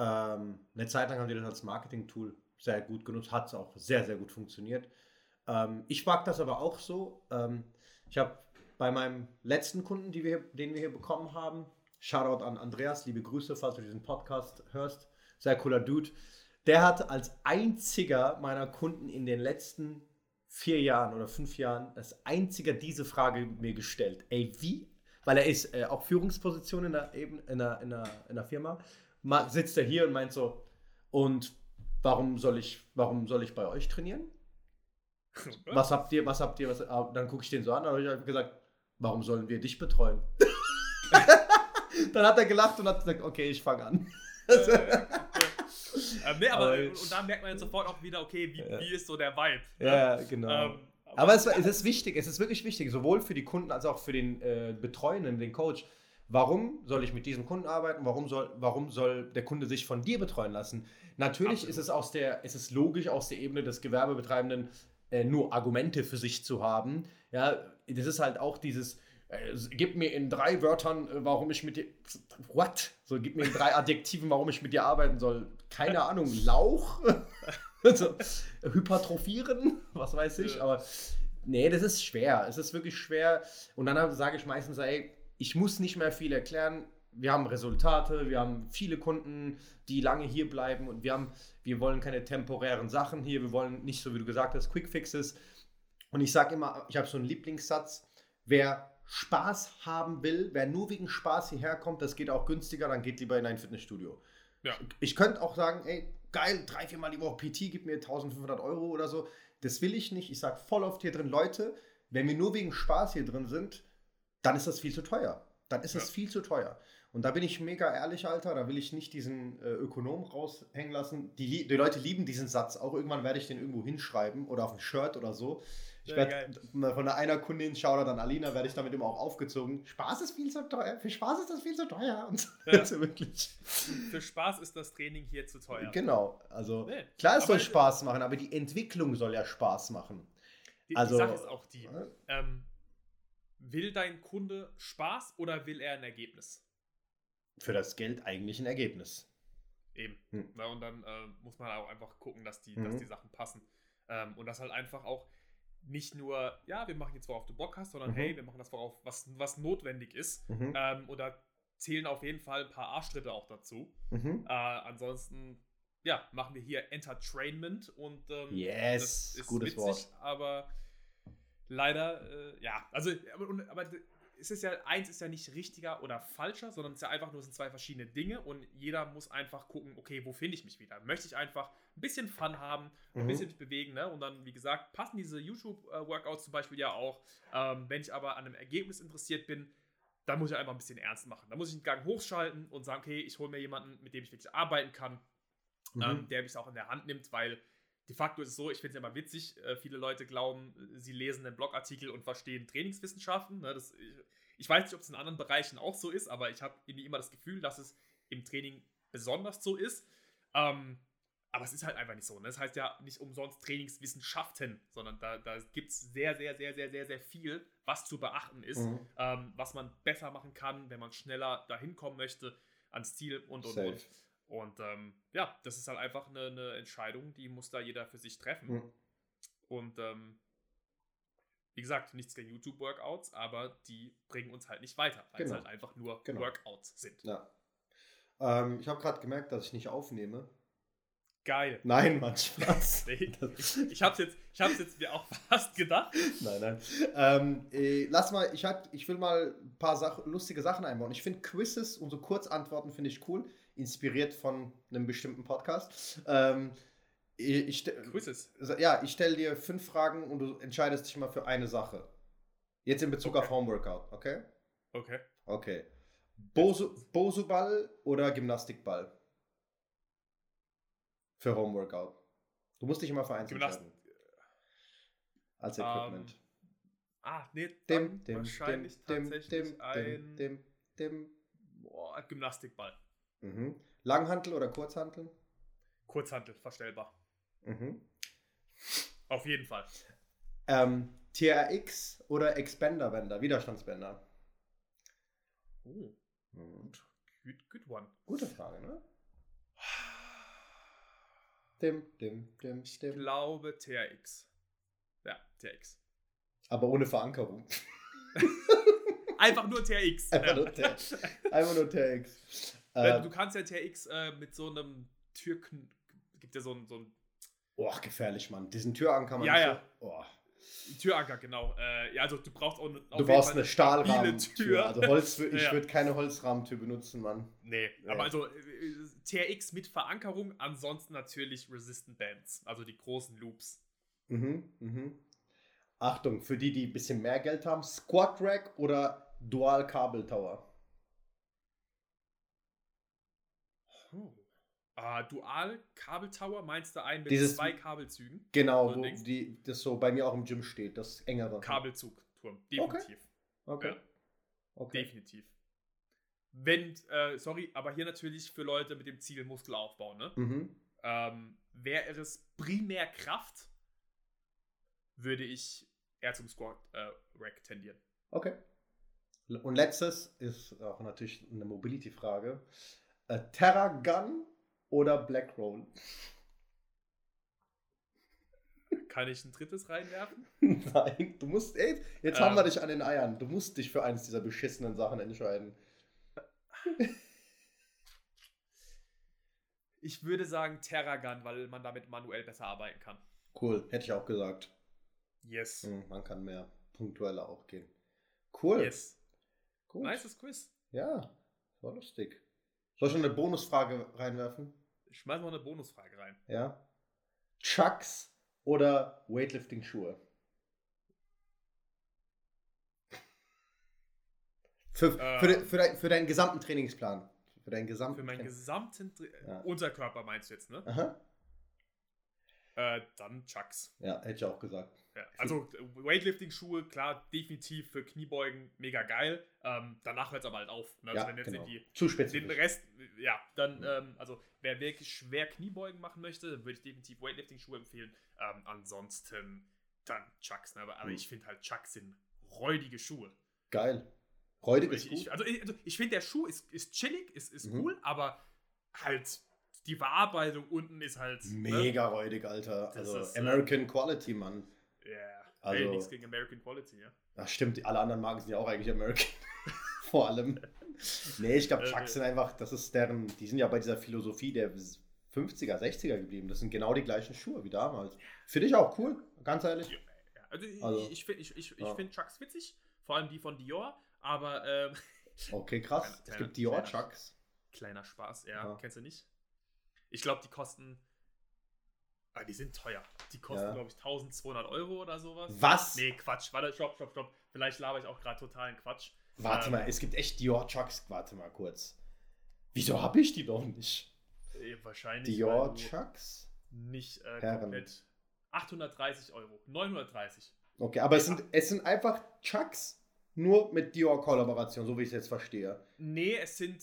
Ähm, eine Zeit lang haben die das als Marketing-Tool sehr gut genutzt, hat es auch sehr, sehr gut funktioniert. Ähm, ich mag das aber auch so. Ähm, ich habe bei meinem letzten Kunden, wir, den wir hier bekommen haben, Shoutout an Andreas, liebe Grüße, falls du diesen Podcast hörst. Sehr cooler Dude. Der hat als einziger meiner Kunden in den letzten vier Jahren oder fünf Jahren als einziger diese Frage mir gestellt. Ey, wie? Weil er ist äh, auch Führungsposition in der, eben, in, der, in, der, in der Firma. Sitzt er hier und meint so, und warum soll ich, warum soll ich bei euch trainieren? Was habt ihr, was habt ihr, was, ah, dann gucke ich den so an, und habe ich gesagt, warum sollen wir dich betreuen? dann hat er gelacht und hat gesagt, okay, ich fange an. Äh, ähm, nee, aber, aber und da merkt man jetzt sofort auch wieder, okay, wie, ja. wie ist so der Vibe? Ne? Ja, genau. Ähm, aber, aber es, es, ist wichtig, es ist wirklich wichtig, sowohl für die Kunden als auch für den äh, Betreuenden, den Coach. Warum soll ich mit diesem Kunden arbeiten? Warum soll, warum soll der Kunde sich von dir betreuen lassen? Natürlich Absolut. ist es aus der, ist es logisch aus der Ebene des Gewerbebetreibenden äh, nur Argumente für sich zu haben. Ja, das ist halt auch dieses, äh, gib mir in drei Wörtern, äh, warum ich mit dir. What? So, gib mir in drei Adjektiven, warum ich mit dir arbeiten soll. Keine Ahnung, Lauch? also, hypertrophieren? Was weiß ich, aber. Nee, das ist schwer. Es ist wirklich schwer. Und dann sage ich meistens, ey, ich muss nicht mehr viel erklären. Wir haben Resultate, wir haben viele Kunden, die lange hier bleiben und wir haben, wir wollen keine temporären Sachen hier, wir wollen nicht so, wie du gesagt hast, Quick Fixes. Und ich sage immer, ich habe so einen Lieblingssatz, wer Spaß haben will, wer nur wegen Spaß hierher kommt, das geht auch günstiger, dann geht lieber in ein Fitnessstudio. Ja. Ich könnte auch sagen, ey, geil, drei, viermal die Woche PT, gib mir 1500 Euro oder so. Das will ich nicht. Ich sage voll oft hier drin, Leute, wenn wir nur wegen Spaß hier drin sind, dann ist das viel zu teuer. Dann ist ja. das viel zu teuer. Und da bin ich mega ehrlich, Alter. Da will ich nicht diesen äh, Ökonom raushängen lassen. Die, die Leute lieben diesen Satz. Auch irgendwann werde ich den irgendwo hinschreiben oder auf ein Shirt oder so. Ich werde von einer Kundin, Shoutout an Alina, werde ich damit immer auch aufgezogen. Spaß ist viel zu teuer. Für Spaß ist das viel zu teuer. Und ja. also wirklich. Für Spaß ist das Training hier zu teuer. Genau. Also nee. klar, es soll Spaß machen, aber die Entwicklung soll ja Spaß machen. Die, also, die Sache ist auch die. Äh? Ähm, will dein Kunde Spaß oder will er ein Ergebnis? Für das Geld eigentlich ein Ergebnis. Eben. Hm. Na, und dann äh, muss man auch einfach gucken, dass die, mhm. dass die Sachen passen. Ähm, und das halt einfach auch nicht nur, ja, wir machen jetzt, worauf du Bock hast, sondern mhm. hey, wir machen das, worauf was, was notwendig ist. Mhm. Ähm, oder zählen auf jeden Fall ein paar Arschtritte auch dazu. Mhm. Äh, ansonsten, ja, machen wir hier Entertainment und ähm, yes, das ist gutes witzig, Wort. aber leider, äh, ja, also, aber, aber es ist ja, eins ist ja nicht richtiger oder falscher, sondern es ist ja einfach nur, es sind zwei verschiedene Dinge und jeder muss einfach gucken, okay, wo finde ich mich wieder? Möchte ich einfach ein bisschen Fun haben, ein mhm. bisschen mich bewegen, ne? Und dann, wie gesagt, passen diese YouTube-Workouts zum Beispiel ja auch. Ähm, wenn ich aber an einem Ergebnis interessiert bin, dann muss ich einfach ein bisschen ernst machen. Da muss ich einen Gang hochschalten und sagen, okay, ich hole mir jemanden, mit dem ich wirklich arbeiten kann, mhm. ähm, der mich auch in der Hand nimmt, weil de facto ist es so, ich finde es ja immer witzig, äh, viele Leute glauben, sie lesen einen Blogartikel und verstehen Trainingswissenschaften. Ne? Das, ich, ich weiß nicht, ob es in anderen Bereichen auch so ist, aber ich habe irgendwie immer das Gefühl, dass es im Training besonders so ist. Ähm, aber es ist halt einfach nicht so. Ne? Das heißt ja nicht umsonst Trainingswissenschaften, sondern da, da gibt es sehr, sehr, sehr, sehr, sehr, sehr viel, was zu beachten ist, mhm. ähm, was man besser machen kann, wenn man schneller dahin kommen möchte ans Ziel und und Safe. und. Und ähm, ja, das ist halt einfach eine, eine, Entscheidung, die muss da jeder für sich treffen. Mhm. Und ähm, wie gesagt, nichts gegen YouTube-Workouts, aber die bringen uns halt nicht weiter, weil genau. es halt einfach nur genau. Workouts sind. Ja. Ähm, ich habe gerade gemerkt, dass ich nicht aufnehme. Geil. Nein, Mann, Spaß. nee, ich, ich habe jetzt, jetzt mir auch fast gedacht. Nein, nein. Ähm, äh, lass mal, ich, hab, ich will mal ein paar Sach lustige Sachen einbauen. Ich finde Quizzes und so Kurzantworten finde ich cool, inspiriert von einem bestimmten Podcast. Ähm, ich, Quizzes? Ja, ich stelle dir fünf Fragen und du entscheidest dich mal für eine Sache. Jetzt in Bezug okay. auf Homeworkout, okay? Okay. Okay. Bosu-Ball oder Gymnastikball? Für Homeworkout. Du musst dich immer für eins Gymnast entscheiden. Als ähm, Equipment. Um, ah, nee, dem, dem, wahrscheinlich dem, tatsächlich dem, ein dem, dem, boah, Gymnastikball. Mhm. Langhantel oder Kurzhantel? Kurzhantel, verstellbar. Mhm. Auf jeden Fall. Ähm, TRX oder Expander-Bänder, Widerstandsbänder? Oh. Mhm. Good, good one. Gute Frage, ne? Dim, dim, dim, ich glaube TRX. Ja, TRX. Aber ohne Verankerung. Einfach nur TRX. Einfach, nur, TRX. Einfach nur TRX. Ähm, du kannst ja TRX äh, mit so einem Türken. Gibt ja so ein. So ein oh, gefährlich, Mann. Diesen Türanker, man. Ja, ja. So, oh. Türanker, genau. Äh, ja, also du brauchst auch eine, du brauchst eine Stahlrahmentür. Also Holz, ich ja. würde keine Holzrahmentür benutzen, Mann. Nee, ja. aber also äh, TRX mit Verankerung, ansonsten natürlich Resistant Bands, also die großen Loops. Mhm, mhm. Achtung, für die, die ein bisschen mehr Geld haben, Squat Rack oder Dual Kabel Tower? Oh. Uh, Dual Kabeltower meinst du einen mit Dieses, zwei Kabelzügen? Genau, wo die, das so bei mir auch im Gym steht, das engere. Kabelzugturm, definitiv. Okay. okay. Ja. okay. Definitiv. Wenn, äh, sorry, aber hier natürlich für Leute mit dem Ziel Muskelaufbau, ne? Mhm. Ähm, wäre es primär Kraft, würde ich eher zum Squat äh, Rack tendieren. Okay. Und letztes ist auch natürlich eine Mobility-Frage. Äh, Terra Gun oder Black Roll? Kann ich ein drittes reinwerfen? Nein, du musst, ey, jetzt ähm, haben wir dich an den Eiern. Du musst dich für eines dieser beschissenen Sachen entscheiden. Ich würde sagen Terragun, weil man damit manuell besser arbeiten kann. Cool, hätte ich auch gesagt. Yes. Hm, man kann mehr punktueller auch gehen. Cool. Yes. Gut. Nices Quiz. Ja, war lustig. Soll ich schon eine Bonusfrage reinwerfen? Ich schmeiß noch eine Bonusfrage rein. Ja. Chucks oder Weightlifting-Schuhe? Für, äh, für, für, dein, für, deinen gesamten Trainingsplan. Für deinen gesamten Für meinen gesamten Tra ja. Unterkörper meinst du jetzt, ne? Aha. Äh, dann Chucks. Ja, hätte ich auch gesagt. Ja, also Weightlifting-Schuhe, klar, definitiv für Kniebeugen mega geil. Ähm, danach hört es aber halt auf. Ne? Also ja, wenn jetzt genau. die, Zu spezifisch. Den Rest, ja, dann, ähm, also wer wirklich schwer Kniebeugen machen möchte, würde ich definitiv Weightlifting-Schuhe empfehlen. Ähm, ansonsten dann Chucks. Ne? Aber, aber mhm. ich finde halt Chucks sind räudige Schuhe. Geil. Räudig also ist ich, gut. Also ich, also ich finde, der Schuh ist, ist chillig, ist, ist mhm. cool, aber halt die Verarbeitung unten ist halt. Ne? Mega ne? räudig, Alter. Das also ist, äh, American äh, Quality, Mann. Ja. Yeah. Also, hey, nichts gegen American Quality, ja. Ach, stimmt, alle anderen Marken sind ja auch eigentlich American. Vor allem. Nee, ich glaube, Chucks sind einfach, das ist deren, die sind ja bei dieser Philosophie der 50er, 60er geblieben. Das sind genau die gleichen Schuhe wie damals. Finde ich auch cool, ganz ehrlich. Ja, ja. Also, also, ich, ich finde ich, ich, ja. find Chucks witzig, vor allem die von Dior, aber. Ähm, okay, krass. Kleiner, es gibt Dior Chucks. Kleiner Spaß, ja. Kennst du nicht? Ich glaube, die kosten Ah, die sind teuer. Die kosten, ja. glaube ich, 1200 Euro oder sowas. Was? Nee, Quatsch. Warte, stopp, stopp, stopp. Vielleicht laber ich auch gerade totalen Quatsch. Warte ähm, mal, es gibt echt Dior Chucks. Warte mal kurz. Wieso habe ich die doch nicht? Äh, wahrscheinlich. Dior Chucks? Nicht äh, komplett. 830 Euro. 930. Okay, aber es sind, es sind einfach Chucks. nur mit Dior-Kollaboration, so wie ich es jetzt verstehe. Nee, es sind.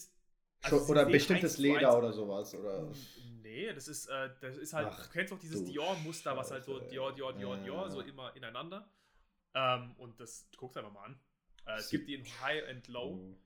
Also oder bestimmtes Leder oder sowas. Oder? Nee, das ist, äh, das ist halt, Ach, du kennst doch dieses Dior-Muster, was halt so Dior, Dior, Dior, Dior, so immer ineinander. Ähm, und das, guck's einfach mal an. Äh, es gibt die in High and Low. Mhm.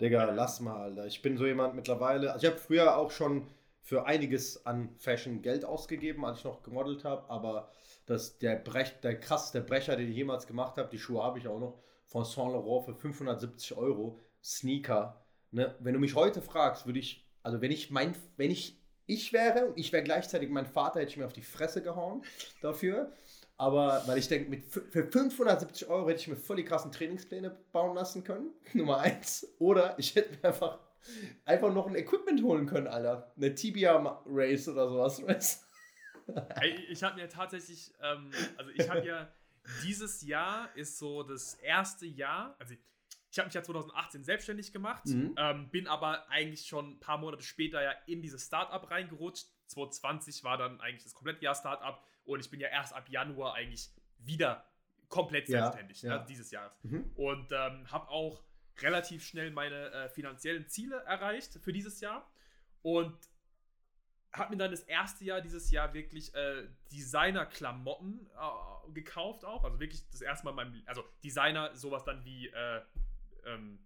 Digga, lass mal, Alter. Ich bin so jemand mittlerweile. Also ich habe früher auch schon für einiges an Fashion Geld ausgegeben, als ich noch gemodelt habe, aber das, der, Brech, der krasseste Brecher, den ich jemals gemacht habe, die Schuhe habe ich auch noch, von Saint Laurent für 570 Euro, Sneaker. Ne? Wenn du mich heute fragst, würde ich, also wenn ich mein, wenn ich ich wäre und ich wäre gleichzeitig mein Vater, hätte ich mir auf die Fresse gehauen dafür. Aber weil ich denke, für 570 Euro hätte ich mir voll die krassen Trainingspläne bauen lassen können. Nummer eins. Oder ich hätte mir einfach, einfach noch ein Equipment holen können, Alter. Eine Tibia Race oder sowas. Ich habe mir tatsächlich, ähm, also ich habe ja dieses Jahr ist so das erste Jahr, also ich habe mich ja 2018 selbstständig gemacht, mhm. ähm, bin aber eigentlich schon ein paar Monate später ja in dieses Startup reingerutscht. 2020 war dann eigentlich das komplette Jahr Startup und ich bin ja erst ab Januar eigentlich wieder komplett selbstständig ja. Ne, dieses Jahres. Mhm. Und ähm, habe auch relativ schnell meine äh, finanziellen Ziele erreicht für dieses Jahr und habe mir dann das erste Jahr dieses Jahr wirklich äh, Designer-Klamotten äh, gekauft auch. Also wirklich das erste Mal in meinem, also Designer, sowas dann wie äh, ähm,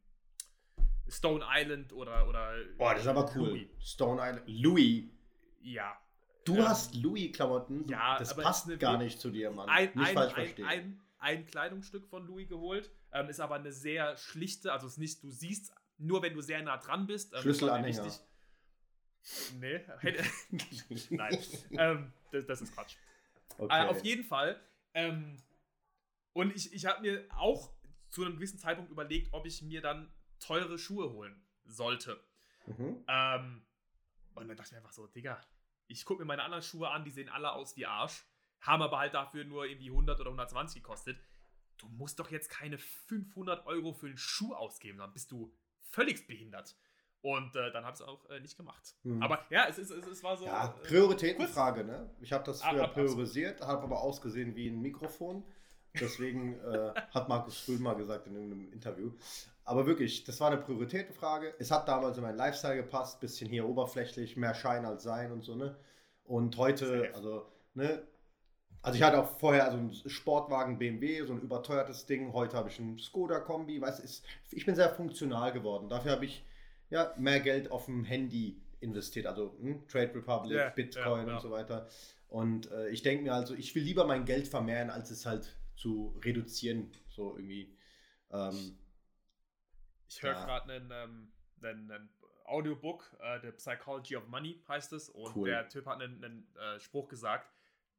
Stone Island oder, oder. Boah, das ist aber cool. Louis. Stone Island. Louis. Ja. Du ähm, hast Louis-Klamotten. Ja, das passt eine, gar nicht zu dir, Mann. Ein, nicht ein, falsch verstehen. Ein, ein, ein, Kleidungsstück von Louis geholt. Ähm, ist aber eine sehr schlichte, also ist nicht, du siehst nur, wenn du sehr nah dran bist. Ähm, Schlüsselanhänger. Richtig, nee, nein. ähm, das, das, ist Quatsch. Okay. Äh, auf jeden Fall. Ähm, und ich, ich habe mir auch zu einem gewissen Zeitpunkt überlegt, ob ich mir dann teure Schuhe holen sollte. Mhm. Ähm, und dann dachte ich mir einfach so, Digga, ich gucke mir meine anderen Schuhe an, die sehen alle aus wie Arsch, haben aber halt dafür nur irgendwie 100 oder 120 gekostet. Du musst doch jetzt keine 500 Euro für einen Schuh ausgeben, dann bist du völlig behindert. Und äh, dann habe ich es auch äh, nicht gemacht. Mhm. Aber ja, es, ist, es, es war so. Ja, äh, Prioritätenfrage, ne? Ich habe das früher ah, priorisiert, habe aber ausgesehen wie ein Mikrofon. Deswegen äh, hat Markus Frühl mal gesagt in einem Interview. Aber wirklich, das war eine Prioritätenfrage. Es hat damals in meinen Lifestyle gepasst, bisschen hier oberflächlich, mehr Schein als Sein und so, ne? Und heute, also, ne? Also ich hatte auch vorher also einen Sportwagen BMW, so ein überteuertes Ding. Heute habe ich einen Skoda-Kombi. Weißt ist, ich bin sehr funktional geworden. Dafür habe ich ja mehr Geld auf dem Handy investiert. Also hm, Trade Republic, yeah, Bitcoin yeah, und so weiter. Und äh, ich denke mir also, ich will lieber mein Geld vermehren, als es halt zu reduzieren. So irgendwie. Ähm, ich höre gerade einen, ähm, einen, einen, Audiobook, äh, The Psychology of Money heißt es. Und cool. der Typ hat einen, einen äh, Spruch gesagt,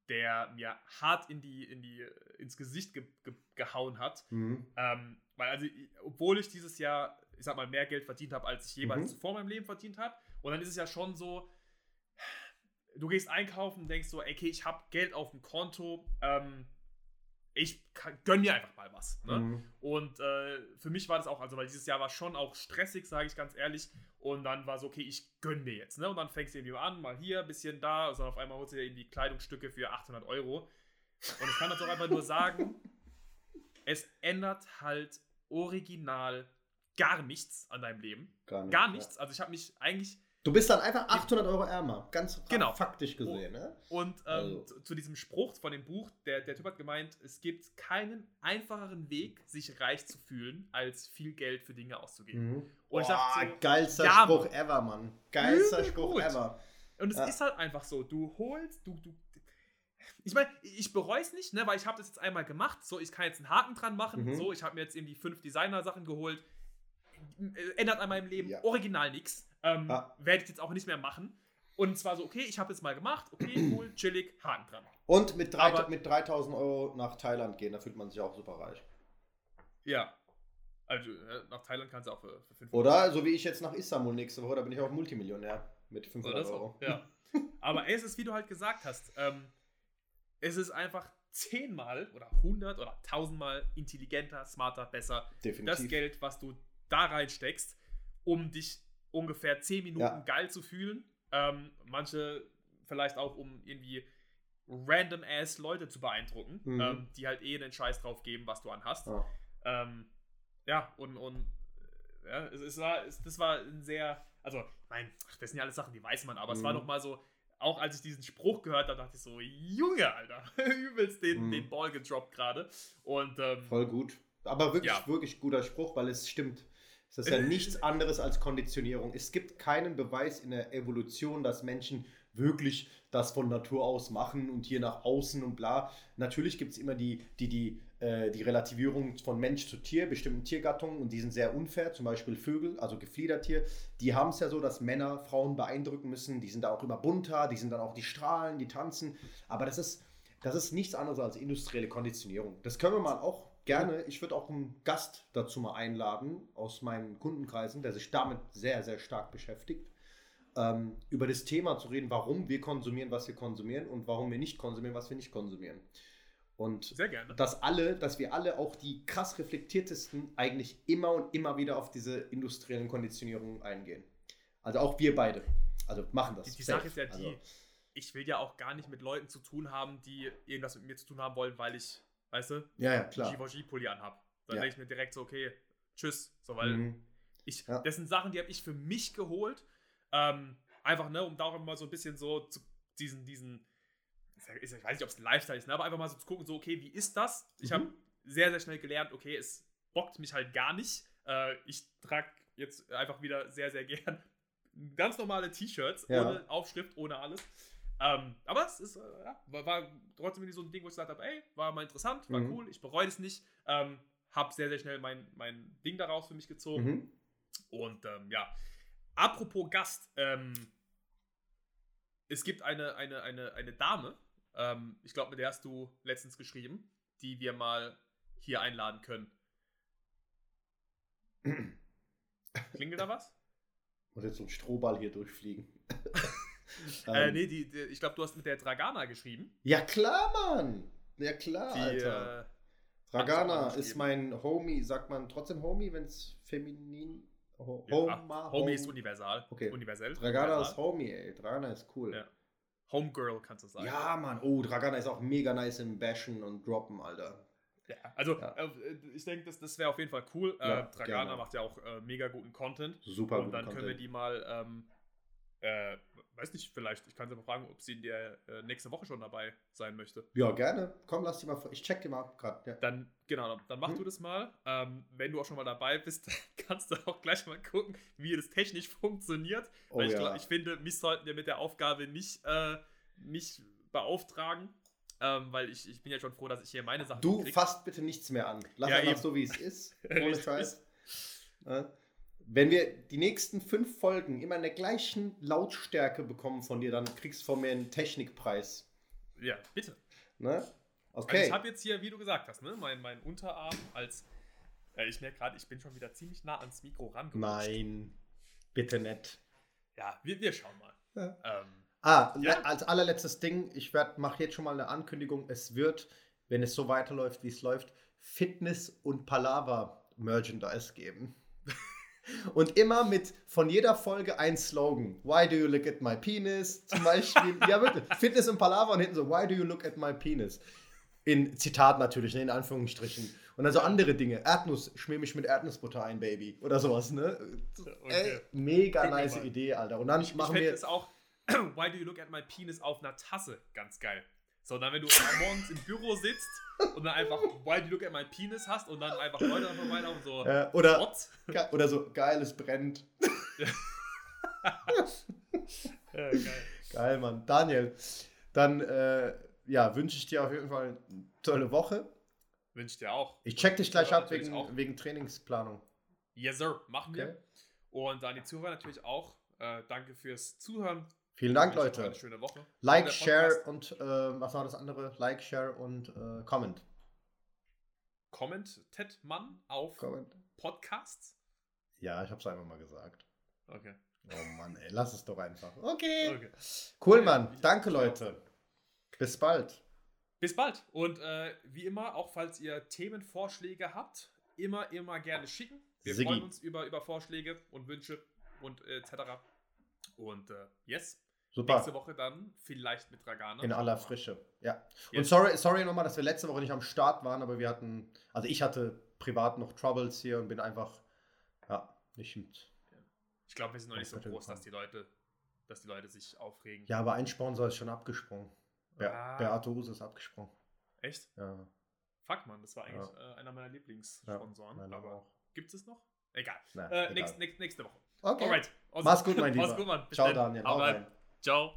der mir hart in die, in die, ins Gesicht ge ge gehauen hat. Mhm. Ähm, weil also, obwohl ich dieses Jahr, ich sag mal, mehr Geld verdient habe, als ich jemals mhm. zuvor in meinem Leben verdient habe. Und dann ist es ja schon so, du gehst einkaufen und denkst so, okay, ich habe Geld auf dem Konto, ähm, ich gönn mir einfach mal was. Ne? Mhm. Und äh, für mich war das auch, also weil dieses Jahr war schon auch stressig, sage ich ganz ehrlich. Und dann war so, okay, ich gönn mir jetzt. Ne? Und dann fängst du irgendwie an, mal hier, ein bisschen da. Und dann auf einmal holst du dir irgendwie Kleidungsstücke für 800 Euro. Und ich kann das doch einfach nur sagen, es ändert halt original gar nichts an deinem Leben. Gar, nicht, gar nichts. Ja. Also ich habe mich eigentlich Du bist dann einfach 800 Euro ärmer, ganz genau. faktisch gesehen. Ne? Und ähm, also. zu, zu, diesem Spruch von dem Buch, der, der Typ hat gemeint, es gibt keinen einfacheren Weg, sich reich zu fühlen, als viel Geld für Dinge auszugeben. Mhm. Und Boah, ich dachte so, geilster ja, Spruch Mann. ever, Mann. Geilster Spruch gut. ever. Und es ja. ist halt einfach so, du holst, du, du, ich meine, ich bereue es nicht, ne, weil ich habe das jetzt einmal gemacht, so, ich kann jetzt einen Haken dran machen, mhm. so, ich habe mir jetzt irgendwie fünf Designer-Sachen geholt, ändert an meinem Leben ja. original nichts. Ähm, ja. Werde ich jetzt auch nicht mehr machen. Und zwar so, okay, ich habe es mal gemacht, okay, cool, chillig, Haken dran. Und mit, drei, Aber, mit 3000 Euro nach Thailand gehen, da fühlt man sich auch super reich. Ja. Also äh, nach Thailand kannst du auch für, für 500 Oder so wie ich jetzt nach Istanbul nächste Woche, da bin ich auch Multimillionär mit 500 so, Euro. Ja. Aber es ist, wie du halt gesagt hast, ähm, es ist einfach zehnmal oder hundert oder tausendmal intelligenter, smarter, besser. Definitiv. Das Geld, was du da reinsteckst, um dich ungefähr 10 Minuten ja. geil zu fühlen. Ähm, manche vielleicht auch, um irgendwie random ass Leute zu beeindrucken, mhm. ähm, die halt eh einen Scheiß drauf geben, was du anhast. Ja. Ähm, ja, und, und ja, es, es war, es, das war ein sehr, also, mein, das sind ja alles Sachen, die weiß man, aber mhm. es war mhm. noch mal so, auch als ich diesen Spruch gehört habe, dachte ich so, Junge, Alter, übelst den, mhm. den Ball gedroppt gerade. Und ähm, voll gut. Aber wirklich, ja. wirklich guter Spruch, weil es stimmt. Ist ja nichts anderes als Konditionierung. Es gibt keinen Beweis in der Evolution, dass Menschen wirklich das von Natur aus machen und hier nach außen und bla. Natürlich gibt es immer die, die, die, äh, die Relativierung von Mensch zu Tier, bestimmten Tiergattungen und die sind sehr unfair, zum Beispiel Vögel, also Gefliedertier. Die haben es ja so, dass Männer Frauen beeindrucken müssen, die sind da auch immer bunter, die sind dann auch die Strahlen, die tanzen. Aber das ist, das ist nichts anderes als industrielle Konditionierung. Das können wir mal auch gerne, ich würde auch einen Gast dazu mal einladen aus meinen Kundenkreisen, der sich damit sehr, sehr stark beschäftigt ähm, über das Thema zu reden, warum wir konsumieren, was wir konsumieren und warum wir nicht konsumieren, was wir nicht konsumieren. Und Sehr gerne. dass alle, dass wir alle auch die krass reflektiertesten eigentlich immer und immer wieder auf diese industriellen Konditionierungen eingehen. Also auch wir beide. Also machen das. Die, die Sache ist ja die, also, ich will ja auch gar nicht mit Leuten zu tun haben, die irgendwas mit mir zu tun haben wollen, weil ich, weißt du, ja, ja, klar. Givenchy-Pulli anhab. Dann ja. denke ich mir direkt so, okay, tschüss. So, weil mhm. ich, ja. das sind Sachen, die habe ich für mich geholt ähm, einfach, ne, um da auch immer so ein bisschen so zu diesen, diesen, ich weiß nicht, ob es ein Lifestyle ist, ne, aber einfach mal so zu gucken, so, okay, wie ist das? Ich mhm. habe sehr, sehr schnell gelernt, okay, es bockt mich halt gar nicht. Äh, ich trage jetzt einfach wieder sehr, sehr gern ganz normale T-Shirts, ja. ohne Aufschrift, ohne alles. Ähm, aber es ist, äh, war, war, trotzdem so ein Ding, wo ich gesagt habe, ey, war mal interessant, war mhm. cool, ich bereue es nicht. Ähm, hab sehr, sehr schnell mein, mein Ding daraus für mich gezogen. Mhm. Und ähm, ja, Apropos Gast, ähm, es gibt eine, eine, eine, eine Dame, ähm, ich glaube, mit der hast du letztens geschrieben, die wir mal hier einladen können. Klingelt da was? Muss jetzt so ein Strohball hier durchfliegen. äh, ähm. nee, die, die, ich glaube, du hast mit der Dragana geschrieben. Ja, klar, Mann. Ja, klar, die, Alter. Äh, Dragana ist mein Homie. Sagt man trotzdem Homie, wenn es feminin Ho ja, Homie ist universal. Okay. Universell. Dragana universal. ist Homie, ey. Dragana ist cool. Ja. Homegirl kannst du sagen. Ja, Mann. Oh, Dragana ist auch mega nice im Bashen und Droppen, Alter. Ja, also ja. Äh, ich denke, das, das wäre auf jeden Fall cool. Äh, äh, Dragana gerne. macht ja auch äh, mega guten Content. Super Und dann können wir die mal ähm, äh, weiß nicht, vielleicht, ich kann sie mal fragen, ob sie in der äh, nächste Woche schon dabei sein möchte. Ja, gerne. Komm, lass die mal, ich check die mal gerade. Ja. Dann, genau, dann mach hm. du das mal. Ähm, wenn du auch schon mal dabei bist, kannst du auch gleich mal gucken, wie das technisch funktioniert. Oh, Weil ich, ja. ich finde, mich sollten wir mit der Aufgabe nicht, äh, nicht beauftragen. Ähm, weil ich, ich bin ja schon froh, dass ich hier meine Sachen Du fasst bitte nichts mehr an. Lass ja, einfach eben. so, wie es ist. Ohne Scheiß. Wenn wir die nächsten fünf Folgen immer in der gleichen Lautstärke bekommen von dir, dann kriegst du von mir einen Technikpreis. Ja, bitte. Ne? Okay. Also ich habe jetzt hier, wie du gesagt hast, ne, mein, mein Unterarm als. Äh, ich merke gerade, ich bin schon wieder ziemlich nah ans Mikro ran. Nein, bitte nicht. Ja, wir, wir schauen mal. Ja. Ähm, ah, ja. als allerletztes Ding, ich mache jetzt schon mal eine Ankündigung. Es wird, wenn es so weiterläuft, wie es läuft, Fitness und Palaver Merchandise geben. Und immer mit von jeder Folge ein Slogan. Why do you look at my penis? Zum Beispiel, ja wirklich, Fitness und Palaver und hinten so, why do you look at my penis? In Zitat natürlich, ne, in Anführungsstrichen. Und dann so andere Dinge. Erdnuss, schmier mich mit Erdnussbutter ein, Baby. Oder sowas, ne? Okay. Ey, mega Guck nice Idee, Alter. Und dann ich, machen ich wir. es auch, why do you look at my penis auf einer Tasse? Ganz geil. So, dann, wenn du morgens im Büro sitzt und dann einfach Why do you look at my penis hast und dann einfach Leute einfach vorbeilaufen so. Äh, oder, oder so, geil, es brennt. ja, geil. geil, Mann. Daniel, dann äh, ja, wünsche ich dir auf jeden Fall eine tolle Woche. Wünsche ich dir auch. Ich check dich gleich ab wegen, wegen Trainingsplanung. Yes, sir. Machen okay. wir. Und an die Zuhörer natürlich auch. Äh, danke fürs Zuhören. Vielen Dank, Leute. Eine schöne Woche. Like, Share und äh, was war das andere? Like, Share und äh, Comment. Comment, Ted Mann auf Comment. Podcasts? Ja, ich hab's einfach mal gesagt. Okay. Oh Mann, ey, lass es doch einfach. Okay. okay. Cool, Mann. Danke, Leute. Bis bald. Bis bald. Und äh, wie immer, auch falls ihr Themenvorschläge habt, immer, immer gerne schicken. Wir Siggi. freuen uns über, über Vorschläge und Wünsche und äh, etc. Und äh, yes, Super. Nächste Woche dann vielleicht mit Dragana. In aller Frische, ja. Yes. Und sorry, sorry nochmal, dass wir letzte Woche nicht am Start waren, aber wir hatten, also ich hatte privat noch Troubles hier und bin einfach, ja, nicht mit. Ich glaube, wir sind noch nicht so groß, dass die Leute, dass die Leute sich aufregen. Ja, aber ein Sponsor ist schon abgesprungen. Be ah. Beate Huse ist abgesprungen. Echt? Ja. Fuck, man, das war eigentlich ja. äh, einer meiner Lieblingssponsoren. Ja, aber gibt es noch? Egal. Na, äh, egal. Nächst, nächste Woche. Okay. Alright. Mach's gut, mein Lieber. Mach's gut, Mann. Bis Ciao, dann. Daniel. Ciao.